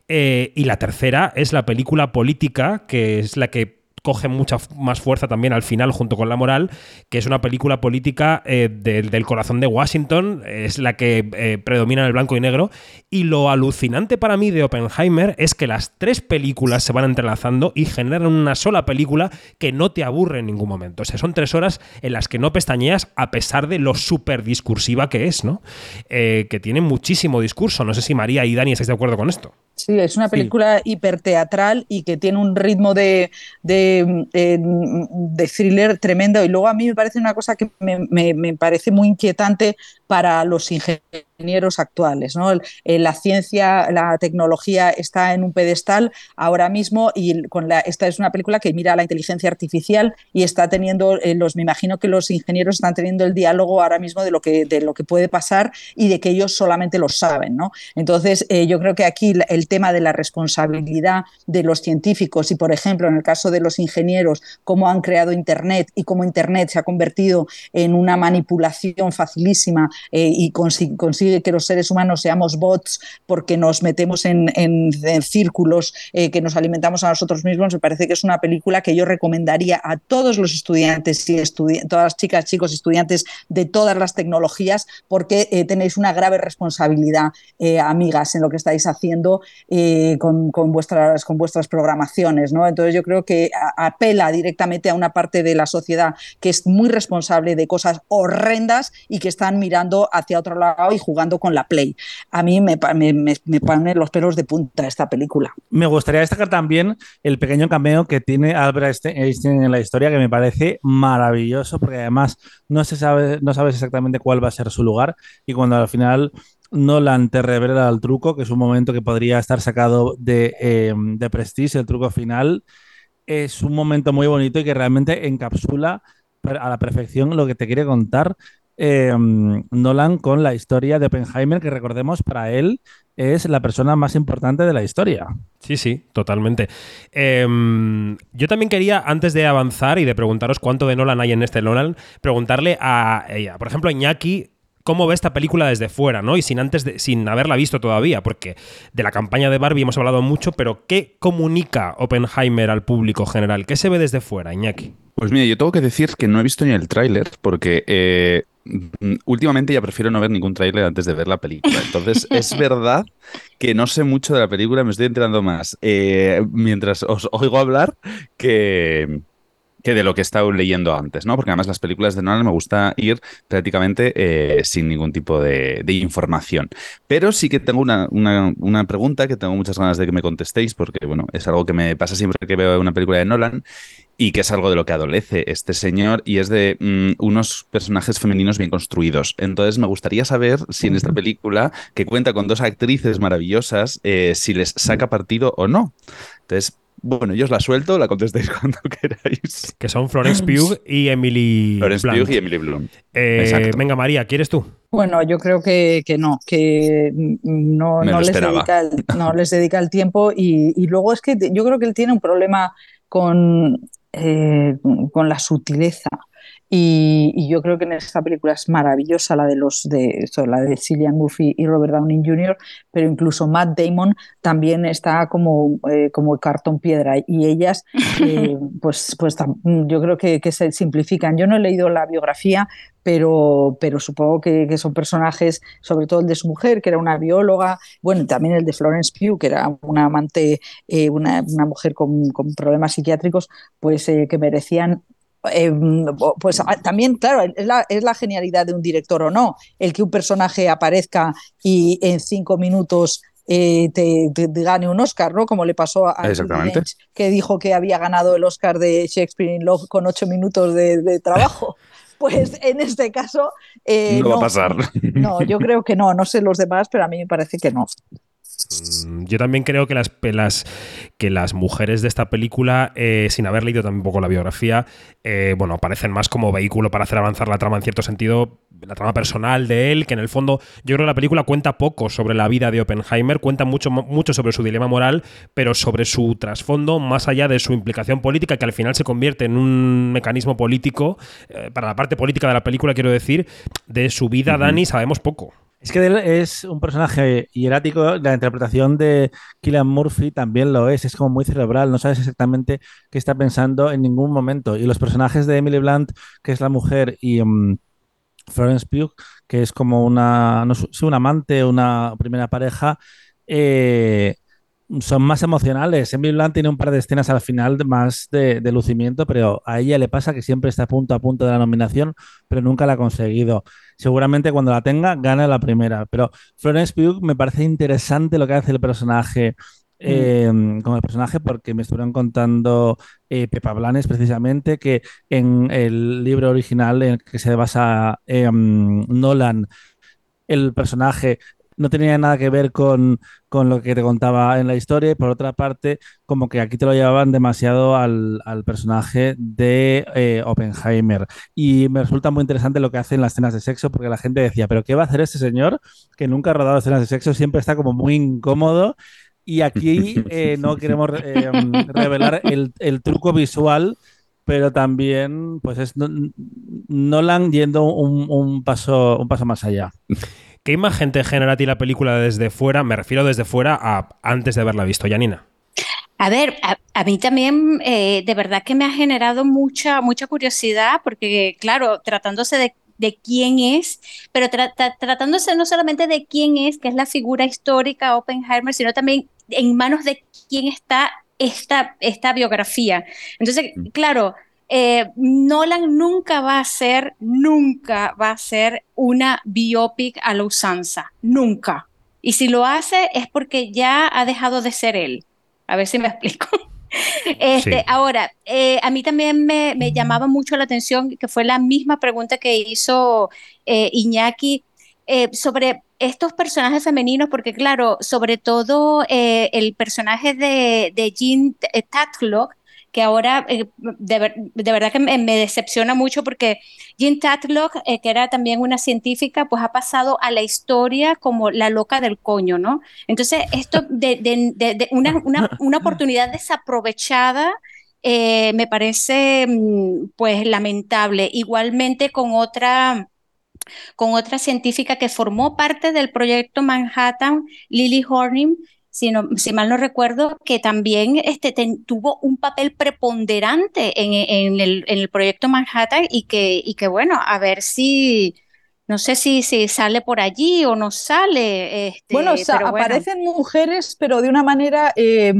S1: Eh, y la tercera es la película política, que es la que coge mucha más fuerza también al final junto con la moral, que es una película política eh, del- del corazón de Washington, es la que eh, predomina en el blanco y negro. Y lo alucinante para mí de Oppenheimer es que las tres películas se van entrelazando y generan una sola película que no te aburre en ningún momento. O sea, son tres horas en las que no pestañeas a pesar de lo súper discursiva que es, ¿no? Eh, que tiene muchísimo discurso. No sé si María y Dani estáis de acuerdo con esto.
S6: Sí, es una
S4: Sí.
S6: película hiperteatral y que tiene un ritmo de, de, eh, de thriller tremendo. Y luego a mí me parece una cosa que me, me- me parece muy inquietante para los ingenieros actuales. ¿no? Eh, la ciencia, la tecnología está en un pedestal ahora mismo y esta es una película que mira la inteligencia artificial y está teniendo, eh, los, me imagino que los ingenieros están teniendo el diálogo ahora mismo de lo que, de lo que puede pasar y de que ellos solamente lo saben. ¿no? Entonces, eh, yo creo que aquí el tema de la responsabilidad de los científicos y, por ejemplo, en el caso de los ingenieros, cómo han creado Internet y cómo Internet se ha convertido en una manipulación facilísima y consi- que los seres humanos seamos bots porque nos metemos en, círculos eh, que nos alimentamos a nosotros mismos, me parece que es una película que yo recomendaría a todos los estudiantes y estudi- todas las chicas, chicos, estudiantes de todas las tecnologías, porque eh, tenéis una grave responsabilidad, eh, amigas, en lo que estáis haciendo con, vuestras, con vuestras programaciones. ¿no? Entonces yo creo que apela directamente a una parte de la sociedad que es muy responsable de cosas horrendas y que están mirando hacia otro lado y jugando con la Play. A mí me, me, los pelos de punta esta película.
S4: Me gustaría destacar también el pequeño cameo que tiene Albert Einstein en la historia, que me parece maravilloso, porque además no sabe, sabes exactamente cuál va a ser su lugar, y cuando al final Nolan te revela el truco, que es un momento que podría estar sacado de, eh, de Prestige, el truco final, es un momento muy bonito y que realmente encapsula a la perfección lo que te quiere contar eh, Nolan con la historia de Oppenheimer, que recordemos para él es la persona más importante de la historia.
S1: Sí, sí, totalmente. Em, yo también quería, antes de avanzar y de preguntaros cuánto de Nolan hay en este Nolan, preguntarle a ella, por ejemplo, a Iñaki, cómo ve esta película desde fuera, ¿no? Y sin antes de- sin haberla visto todavía, porque de la campaña de Barbie hemos hablado mucho, pero ¿qué comunica Oppenheimer al público general? ¿Qué se ve desde fuera, Iñaki?
S5: Pues mira, yo tengo que decir que no he visto ni el tráiler porque eh, mm, últimamente ya prefiero no ver ningún tráiler antes de ver la película. Entonces, es verdad que no sé mucho de la película, me estoy enterando más eh, mientras os oigo hablar que, que de lo que he estado leyendo antes, ¿no? Porque además las películas de Nolan me gusta ir prácticamente eh, sin ningún tipo de, de información. Pero sí que tengo una, una- una pregunta que tengo muchas ganas de que me contestéis, porque bueno, es algo que me pasa siempre que veo una película de Nolan y que es algo de lo que adolece este señor y es de mm, unos personajes femeninos bien construidos. Entonces me gustaría saber si en esta película, que cuenta con dos actrices maravillosas, eh, si les saca partido o no. Entonces, bueno, yo os la suelto, la contestéis cuando queráis.
S1: Que son Florence Pugh y Emily
S5: Florence
S1: Blunt.
S5: Pugh y Emily Bloom.
S1: Eh,
S5: Exacto.
S1: venga, María, ¿quieres tú?
S6: Bueno, yo creo que, que no, que no, no les dedica el, no les dedica el tiempo y, y luego es que yo creo que él tiene un problema con, eh, con la sutileza. Y, y yo creo que en esta película es maravillosa la de los de eso, la de Cillian Murphy y Robert Downey Jr., pero incluso Matt Damon también está como, eh, como cartón piedra y ellas eh, pues, pues yo creo que, que se simplifican. Yo no he leído la biografía, pero, pero supongo que, que son personajes, sobre todo el de su mujer, que era una bióloga, bueno, también el de Florence Pugh, que era una amante, eh, una, una mujer con, con problemas psiquiátricos, pues eh, que merecían eh, pues ah, también, claro, es la, es la genialidad de un director o no, el que un personaje aparezca y en cinco minutos eh, te, te- te gane un Oscar, ¿no? Como le pasó a. Dench, que dijo que había ganado el Oscar de Shakespeare in Love con ocho minutos de, de trabajo. Pues en este caso. eh,
S5: no, va a pasar.
S6: No, yo creo que no, no sé los demás, pero a mí me parece que no.
S1: Mm, Yo también creo que las, las- que las mujeres de esta película, eh, sin haber leído tampoco la biografía, eh, bueno, aparecen más como vehículo para hacer avanzar la trama en cierto sentido, la trama personal de él, que en el fondo yo creo que la película cuenta poco sobre la vida de Oppenheimer, cuenta mucho, mucho sobre su dilema moral, pero sobre su trasfondo, más allá de su implicación política, que al final se convierte en un mecanismo político, eh, para la parte política de la película, quiero decir, de su vida, Dani, sabemos poco.
S4: Es que es un personaje hierático, la interpretación de Killian Murphy también lo es, es como muy cerebral, no sabes exactamente qué está pensando en ningún momento. Y los personajes de Emily Blunt, que es la mujer, y mm, Florence Pugh, que es como una, no sé, un amante, una primera pareja, eh, son más emocionales. Emily Blunt tiene un par de escenas al final más de, de lucimiento, pero a ella le pasa que siempre está a punto a punto de la nominación, pero nunca la ha conseguido. Seguramente cuando la tenga, gana la primera. Pero Florence Pugh me parece interesante lo que hace el personaje. eh, con el personaje porque me estuvieron contando eh, Pepa Blanes precisamente que en el libro original en el que se basa eh, Nolan el personaje no tenía nada que ver con, con lo que te contaba en la historia y por otra parte como que aquí te lo llevaban demasiado al, al personaje de eh, Oppenheimer y me resulta muy interesante lo que hacen las escenas de sexo porque la gente decía, pero ¿qué va a hacer este señor que nunca ha rodado escenas de sexo? Siempre está como muy incómodo y aquí eh, no queremos eh, revelar el, el truco visual pero también pues es no- Nolan yendo un, un paso, un paso más allá.
S1: ¿Qué imagen te genera a ti la película desde fuera? Me refiero desde fuera a antes de haberla visto, Janina.
S3: A ver, a, a mí también eh, de verdad que me ha generado mucha, mucha curiosidad porque, claro, tratándose de, de quién es, pero tra- tra- tratándose no solamente de quién es, que es la figura histórica Oppenheimer, sino también en manos de quién está esta, esta biografía. Entonces, claro, eh, Nolan nunca va a ser, nunca va a ser una biopic a la usanza, nunca. Y si lo hace es porque ya ha dejado de ser él. A ver si me explico. Este,
S11: Sí.
S3: Ahora, eh, a mí también me, me llamaba mucho la atención que fue la misma pregunta que hizo eh, Iñaki eh, sobre estos personajes femeninos, porque claro, sobre todo el personaje de, de Jean Tatlock, que ahora eh, de, de verdad que me, decepciona mucho porque Jean Tatlock, eh, que era también una científica, pues ha pasado a la historia como la loca del coño, ¿no? Entonces, esto de- de una, una- una oportunidad desaprovechada eh, me parece mm, pues lamentable. Igualmente con otra con otra científica que formó parte del proyecto Manhattan, Lily Horning, si, no- si mal no recuerdo, que también este, ten- tuvo un papel preponderante en, en el, en el proyecto Manhattan y que, y que, bueno, a ver si, no sé si, si sale por allí o no sale. Este,
S6: Bueno, o sea,
S3: pero bueno.
S6: aparecen mujeres, pero de una manera, eh,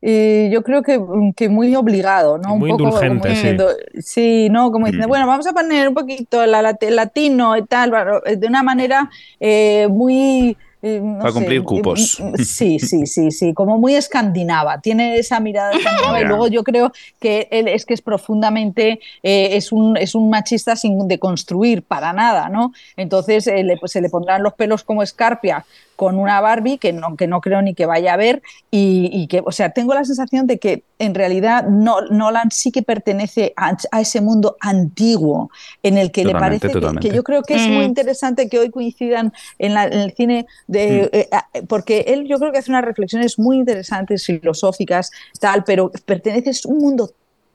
S6: eh, yo creo que, que muy obligado, ¿no?
S1: Muy
S6: un poco
S1: indulgente,
S6: diciendo, sí, ¿no? Como diciendo,
S1: Mm.
S6: bueno, vamos a poner un poquito la, lati- latino y tal, de una manera eh, muy... eh, no
S5: Para
S6: sé,
S5: cumplir cupos.
S6: Sí, sí, sí, sí, como muy escandinava, tiene esa mirada escandinava y luego yo creo que él es que es profundamente, eh, es, un, es un machista sin deconstruir para nada, ¿no? Entonces eh, le- pues, se le pondrán los pelos como escarpia con una Barbie que no, que no creo ni que vaya a ver y, y que, o sea, tengo la sensación de que en realidad no, Nolan sí que pertenece a, a ese mundo antiguo en el que le parece que- yo creo que es muy
S3: Ujú.
S6: interesante que hoy coincidan en, la- en el cine de, eh, ah, porque él yo creo que hace unas reflexiones muy interesantes, filosóficas, tal, pero pertenece a un mundo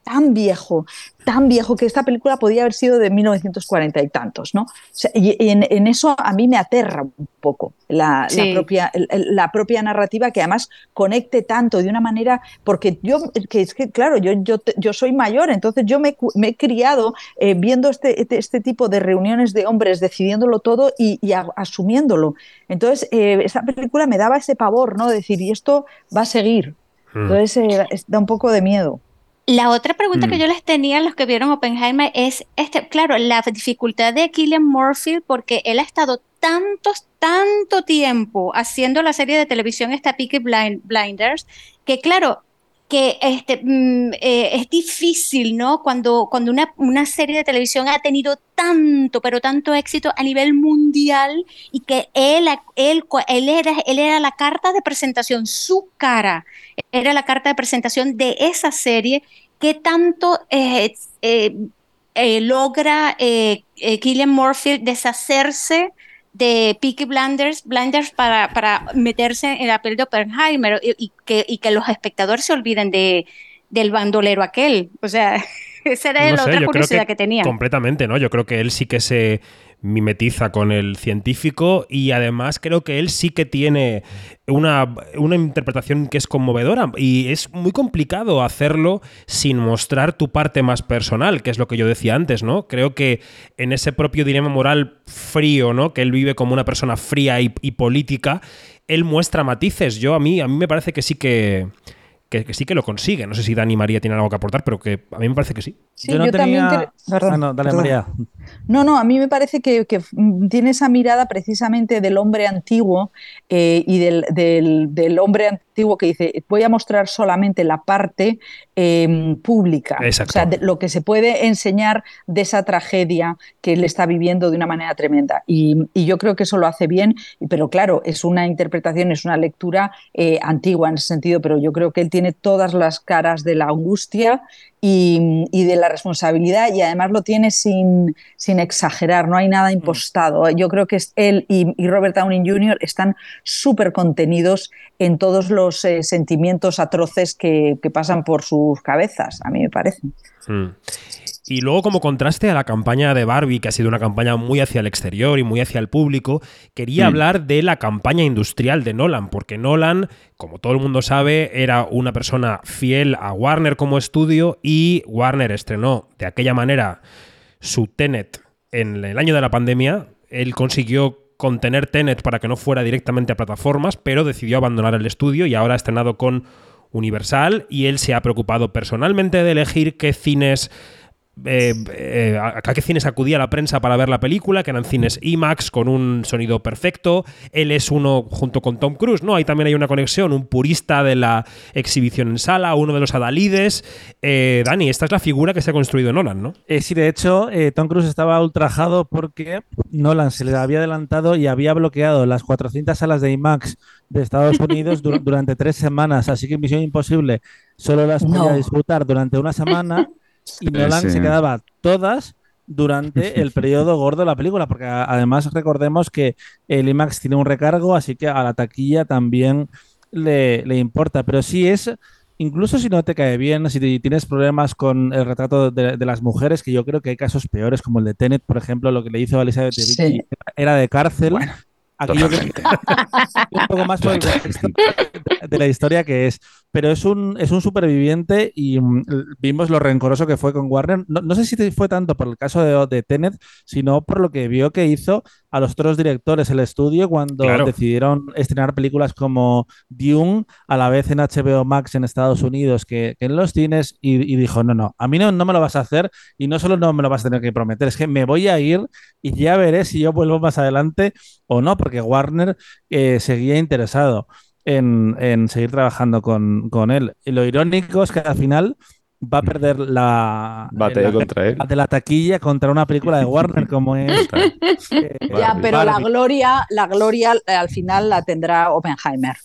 S6: tan viejo, tan viejo que esta película podía haber sido de 1940 y tantos, ¿no? O sea, y en, en eso a mí me aterra un poco la, la
S3: Sí.
S6: propia, el- el- la propia narrativa que además conecte tanto de una manera, porque yo, que es que claro, yo, yo, yo soy mayor, entonces yo me, me he criado eh, viendo este, este, este tipo de reuniones de hombres decidiéndolo todo y, y a- asumiéndolo. Entonces, eh, esa película me daba ese pavor, ¿no? De decir, y esto va a seguir.
S1: Mm.
S6: Entonces, eh, da un poco de miedo.
S3: La otra pregunta que
S5: Mm.
S3: yo les tenía a los que vieron Oppenheimer es, este, claro, la dificultad de Killian Murphy porque él ha estado tantos, tanto tiempo haciendo la serie de televisión esta Peaky Blind- Blinders, que claro, que este, mm, eh, es difícil, ¿no? Cuando, cuando una, una serie de televisión ha tenido tanto, pero tanto éxito a nivel mundial y que él, él, él, era, él era la carta de presentación, su cara era la carta de presentación de esa serie, que tanto eh, eh, logra Killian Murphy deshacerse de Peaky Blinders, Blinders para, para meterse en la piel de Oppenheimer y, y que, y que los espectadores se olviden de, del bandolero aquel. O sea, esa era
S1: No
S3: la
S1: sé,
S3: otra curiosidad que, tenía.
S1: Completamente, ¿no? Yo creo que él sí que se mimetiza con el científico y además creo que él sí que tiene una, una interpretación que es conmovedora y es muy complicado hacerlo sin mostrar tu parte más personal, que es lo que yo decía antes, ¿no? Creo que en ese propio dilema moral frío, ¿no? Que él vive como una persona fría y, política, él muestra matices. Yo a mí, a mí me parece que sí que, que, que sí que lo consigue. No sé si Dani y María tienen algo que aportar, pero que a mí me parece que sí.
S6: Sí, yo, también. te- Perdón,
S4: Ah, no, dale,
S6: perdón.
S4: María.
S6: No, no, a mí me parece que, que, tiene esa mirada precisamente del hombre antiguo eh, y del, del- del hombre antiguo que dice, voy a mostrar solamente la parte eh, pública,
S1: Exacto.
S6: o sea, de- lo que se puede enseñar de esa tragedia que él está viviendo de una manera tremenda. Y, y yo creo que eso lo hace bien, pero claro, es una interpretación, es una lectura eh, antigua en ese sentido, pero yo creo que él tiene todas las caras de la angustia y, y de la responsabilidad y además lo tiene sin, sin exagerar, no hay nada impostado. Yo creo que es él y, y Robert Downey Jr. están súper contenidos en todos los eh, sentimientos atroces que, que pasan por sus cabezas, a mí me parece.
S1: Mm. Y luego, como contraste a la campaña de Barbie, que ha sido una campaña muy hacia el exterior y muy hacia el público, quería
S5: Mm.
S1: hablar de la campaña industrial de Nolan, porque Nolan, como todo el mundo sabe, era una persona fiel a Warner como estudio y Warner estrenó de aquella manera su Tenet en el año de la pandemia. Él consiguió contener Tenet para que no fuera directamente a plataformas, pero decidió abandonar el estudio y ahora ha estrenado con Universal y él se ha preocupado personalmente de elegir qué cines eh, eh, a a qué cines acudía la prensa para ver la película, que eran cines IMAX con un sonido perfecto. Él es uno junto con Tom Cruise, ¿no? Ahí también hay una conexión, un purista de la exhibición en sala, uno de los adalides. Eh, Dani, esta es la figura que se ha construido Nolan, ¿no?
S4: Eh, sí, de hecho, eh, Tom Cruise estaba ultrajado porque Nolan se le había adelantado y había bloqueado las 400 salas de IMAX de Estados Unidos dur- durante tres semanas. Así que Misión Imposible solo las podía
S6: No.
S4: disfrutar durante una semana y Nolan
S5: sí.
S4: se quedaba todas durante el periodo gordo de la película, porque además recordemos que el IMAX tiene un recargo, así que a la taquilla también le, le importa. Pero sí es, incluso si no te cae bien, si te- tienes problemas con el retrato de, de las mujeres, que yo creo que hay casos peores, como el de Tenet, por ejemplo, lo que le hizo a Elizabeth
S6: Sí.
S4: Era de cárcel.
S5: Bueno,
S4: Aquí yo
S5: Totalmente.
S4: un poco más por el contexto de, la historia que es. Pero es un, es un superviviente y mm, vimos lo rencoroso que fue con Warner. No, no sé si fue tanto por el caso de, de Tenet, sino por lo que vio que hizo a los otros directores el estudio cuando
S1: Claro.
S4: decidieron estrenar películas como Dune a la vez en HBO Max en Estados Unidos que, que en los cines y, y dijo, no, no, a mí no, no me lo vas a hacer y no solo no me lo vas a tener que prometer, es que me voy a ir y ya veré si yo vuelvo más adelante o no, porque Warner eh, seguía interesado en, en seguir trabajando con, con él. Y lo irónico es que al final va a perder la,
S5: Batalla
S4: la-
S5: contra él.
S4: de la taquilla contra una película de Warner como es. eh,
S6: Ya,
S5: Barbie.
S6: pero la gloria, la gloria eh, al final la tendrá Oppenheimer.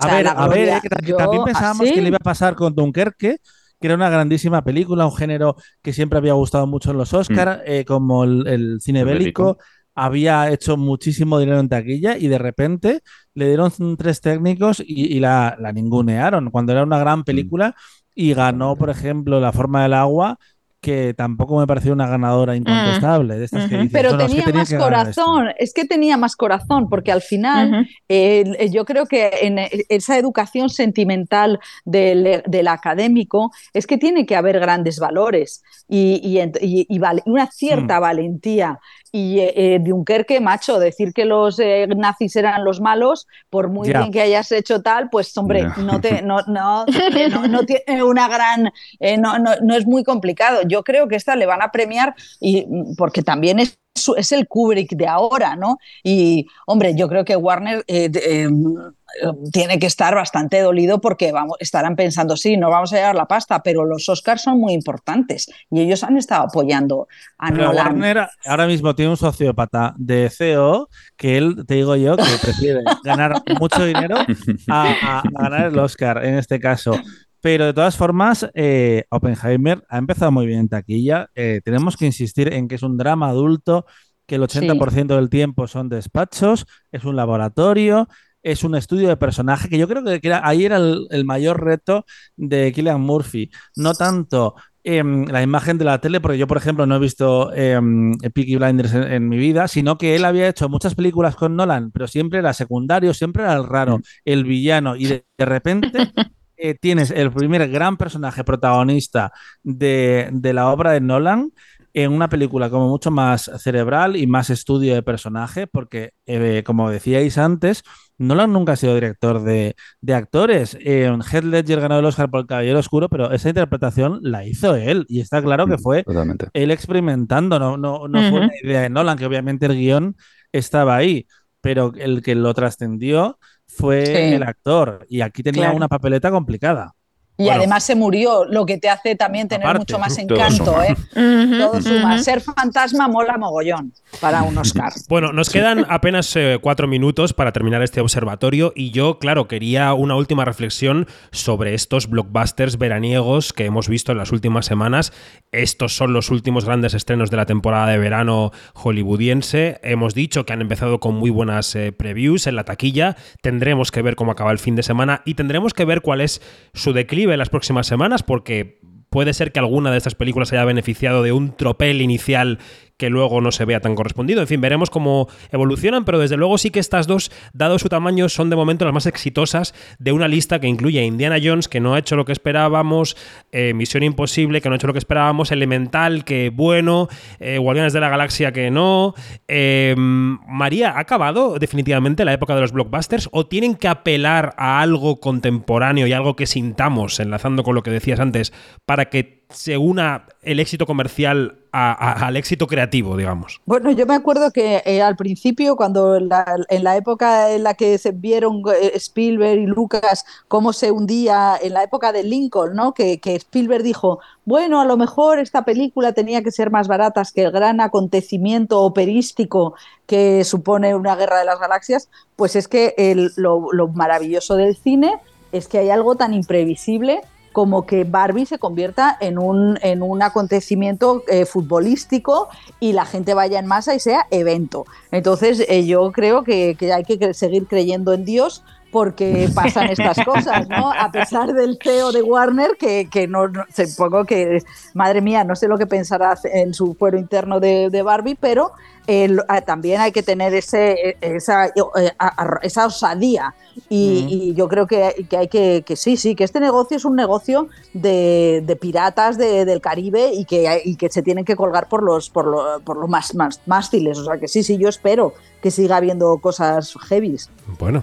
S6: O
S4: A
S6: sea,
S4: ver, a ver, eh, que
S6: yo
S4: también pensábamos
S6: así-
S4: que le iba a pasar con Dunkerque, que era una grandísima película, un género que siempre había gustado mucho en los Oscars, como el, el cine
S5: El
S4: bélico.
S5: bélico.
S4: Había hecho muchísimo dinero en taquilla y de repente le dieron tres técnicos y, y la, la ningunearon cuando era una gran película y ganó, por ejemplo, La forma del agua, que tampoco me pareció una ganadora incontestable. De estas que dices,
S6: Pero
S4: "No, no, es que
S6: tenía más
S4: que ganar esto".
S6: corazón, es que tenía más corazón, porque al final eh, yo creo que en eh, esa educación sentimental del, del académico es que tiene que haber grandes valores y, y ent- y- y val- y una cierta valentía. Y eh, eh, Dunkerque, macho, decir que los eh, nazis eran los malos, por muy bien que hayas hecho tal, pues hombre, no, te, no, no, eh, no, no tiene una gran, eh, no, no, no es muy complicado. Yo creo que esta le van a premiar y porque también es es el Kubrick de ahora, ¿no? Y, hombre, yo creo que Warner, eh, eh, tiene que estar bastante dolido porque vamos, estarán pensando, sí, no vamos a llevar la pasta, pero los Oscars son muy importantes y ellos han estado apoyando a
S4: Pero
S6: Nolan.
S4: Warner ahora mismo tiene un sociópata de CEO que él, te digo yo, que prefiere ganar mucho dinero a, a- a ganar el Oscar en este caso. Pero de todas formas, eh, Oppenheimer ha empezado muy bien en taquilla. Eh, tenemos que insistir en que es un drama adulto, que el 80% del tiempo son despachos, es un laboratorio, es un estudio de personaje, que yo creo que era- ahí era el, el mayor reto de Killian Murphy. No tanto em, la imagen de la tele, porque yo, por ejemplo, no he visto em, Peaky Blinders en, en mi vida, sino que él había hecho muchas películas con Nolan, pero siempre era secundario, siempre era el raro, el villano, y de, de repente eh, tienes el primer gran personaje protagonista de, de la obra de Nolan en una película como mucho más cerebral y más estudio de personaje, porque, eh, como decíais antes, Nolan nunca ha sido director de, de actores. Eh, Heath Ledger ganó el Oscar por El Caballero Oscuro, pero esa interpretación la hizo él y está claro que fue
S5: Totalmente.
S4: él experimentando, no, no, no fue una idea de Nolan, que obviamente el guion estaba ahí, pero el que lo trascendió fue
S6: Sí.
S4: el actor y aquí tenía
S6: Claro.
S4: una papeleta complicada.
S6: Y
S1: Bueno.
S6: además se murió, lo que te hace también tener
S4: Aparte,
S6: mucho más
S5: todo
S6: encanto,
S5: suma.
S6: ¿eh? Todo suma. Ser fantasma mola mogollón para un Oscar.
S1: Bueno, nos quedan apenas eh, cuatro minutos para terminar este observatorio y yo, claro, quería una última reflexión sobre estos blockbusters veraniegos que hemos visto en las últimas semanas. Estos son los últimos grandes estrenos de la temporada de verano hollywoodiense. Hemos dicho que han empezado con muy buenas eh, previews en la taquilla. Tendremos que ver cómo acaba el fin de semana y tendremos que ver cuál es su declive en las próximas semanas porque puede ser que alguna de estas películas haya beneficiado de un tropel inicial que luego no se vea tan correspondido. En fin, veremos cómo evolucionan, pero desde luego sí que estas dos, dado su tamaño, son de momento las más exitosas de una lista que incluye a Indiana Jones, que no ha hecho lo que esperábamos, eh, Misión Imposible, que no ha hecho lo que esperábamos, Elemental, que bueno, eh, Guardianes de la Galaxia, que no. Eh, María, ¿ha acabado definitivamente la época de los blockbusters o tienen que apelar a algo contemporáneo y algo que sintamos, enlazando con lo que decías antes, para que se una el éxito comercial al éxito creativo, digamos?
S6: Bueno, yo me acuerdo que eh, al principio, cuando en la, época en la que se vieron eh, Spielberg y Lucas cómo se hundía, en la época de Lincoln, ¿no? Que, Spielberg dijo, bueno, a lo mejor esta película tenía que ser más barata que el gran acontecimiento operístico que supone una guerra de las galaxias, pues es que el- lo maravilloso del cine es que hay algo tan imprevisible como que Barbie se convierta en un, en un acontecimiento eh, futbolístico y la gente vaya en masa y sea evento. Entonces eh, yo creo que, que hay que cre- seguir creyendo en Dios porque pasan estas cosas, ¿no? A pesar del CEO de Warner, que, que no, no- supongo que, madre mía, no sé lo que pensará en su fuero interno de, de Barbie, pero el- ah, también hay que tener ese, esa, eh, esa osadía. Y, y yo creo que, que hay que, que sí, sí, que este negocio es un negocio de, de piratas de- del Caribe y que, y que se tienen que colgar por los, por lo- por los más, más, mástiles. O sea que sí, sí, yo espero que siga habiendo cosas heavies.
S1: Bueno,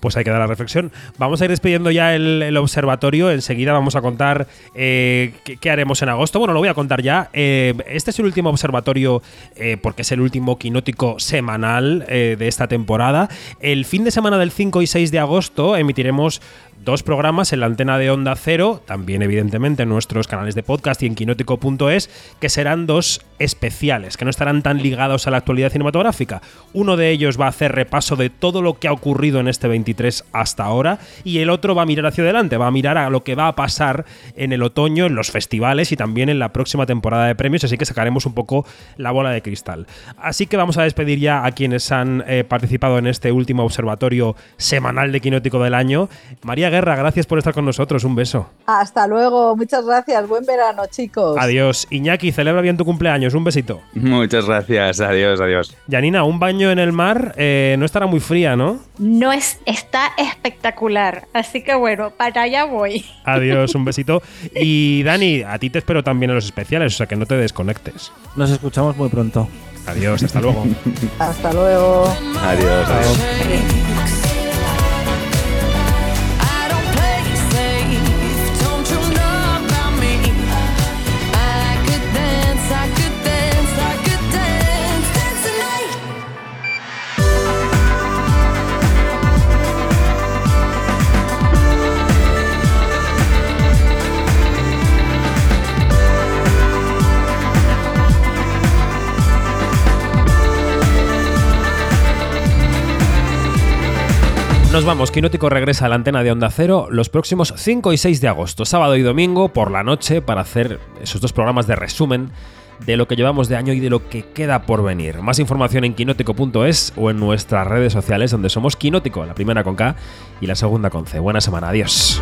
S1: pues hay que dar la reflexión. Vamos a ir despidiendo ya el, observatorio. Enseguida vamos a contar eh, qué, haremos en agosto. Bueno, lo voy a contar ya. Eh, este es el último observatorio eh, porque es el último quinótico semanal de esta temporada. El fin de semana del 5 y 6 de agosto emitiremos dos programas en la antena de Onda Cero, también evidentemente en nuestros canales de podcast y en quinótico.es, que serán dos especiales, que no estarán tan ligados a la actualidad cinematográfica. Uno de ellos va a hacer repaso de todo lo que ha ocurrido en este 23 hasta ahora y el otro va a mirar hacia adelante, va a mirar a lo que va a pasar en el otoño, en los festivales y también en la próxima temporada de premios, así que sacaremos un poco la bola de cristal. Así que vamos a despedir ya a quienes han eh, participado en este último observatorio semanal de Quinótico del año. María Guerra, gracias por estar con nosotros, un beso.
S6: Hasta luego, muchas gracias, buen verano chicos.
S1: Adiós. Iñaki, celebra bien tu cumpleaños, un besito.
S5: Muchas gracias, adiós, adiós.
S1: Yanina, un baño en el mar eh, no estará muy fría, ¿no?
S3: No es, está espectacular. Así que bueno, para allá voy.
S1: Adiós, un besito. Y Dani, a ti te espero también en los especiales, o sea que no te desconectes.
S4: Nos escuchamos muy pronto.
S1: Adiós, hasta luego.
S6: Hasta luego.
S5: Adiós, adiós.
S1: Nos vamos, Quinótico regresa a la antena de Onda Cero los próximos 5 y 6 de agosto, sábado y domingo por la noche, para hacer esos dos programas de resumen de lo que llevamos de año y de lo que queda por venir. Más información en quinótico.es o en nuestras redes sociales donde somos Quinótico, la primera con K y la segunda con C. Buena semana, adiós.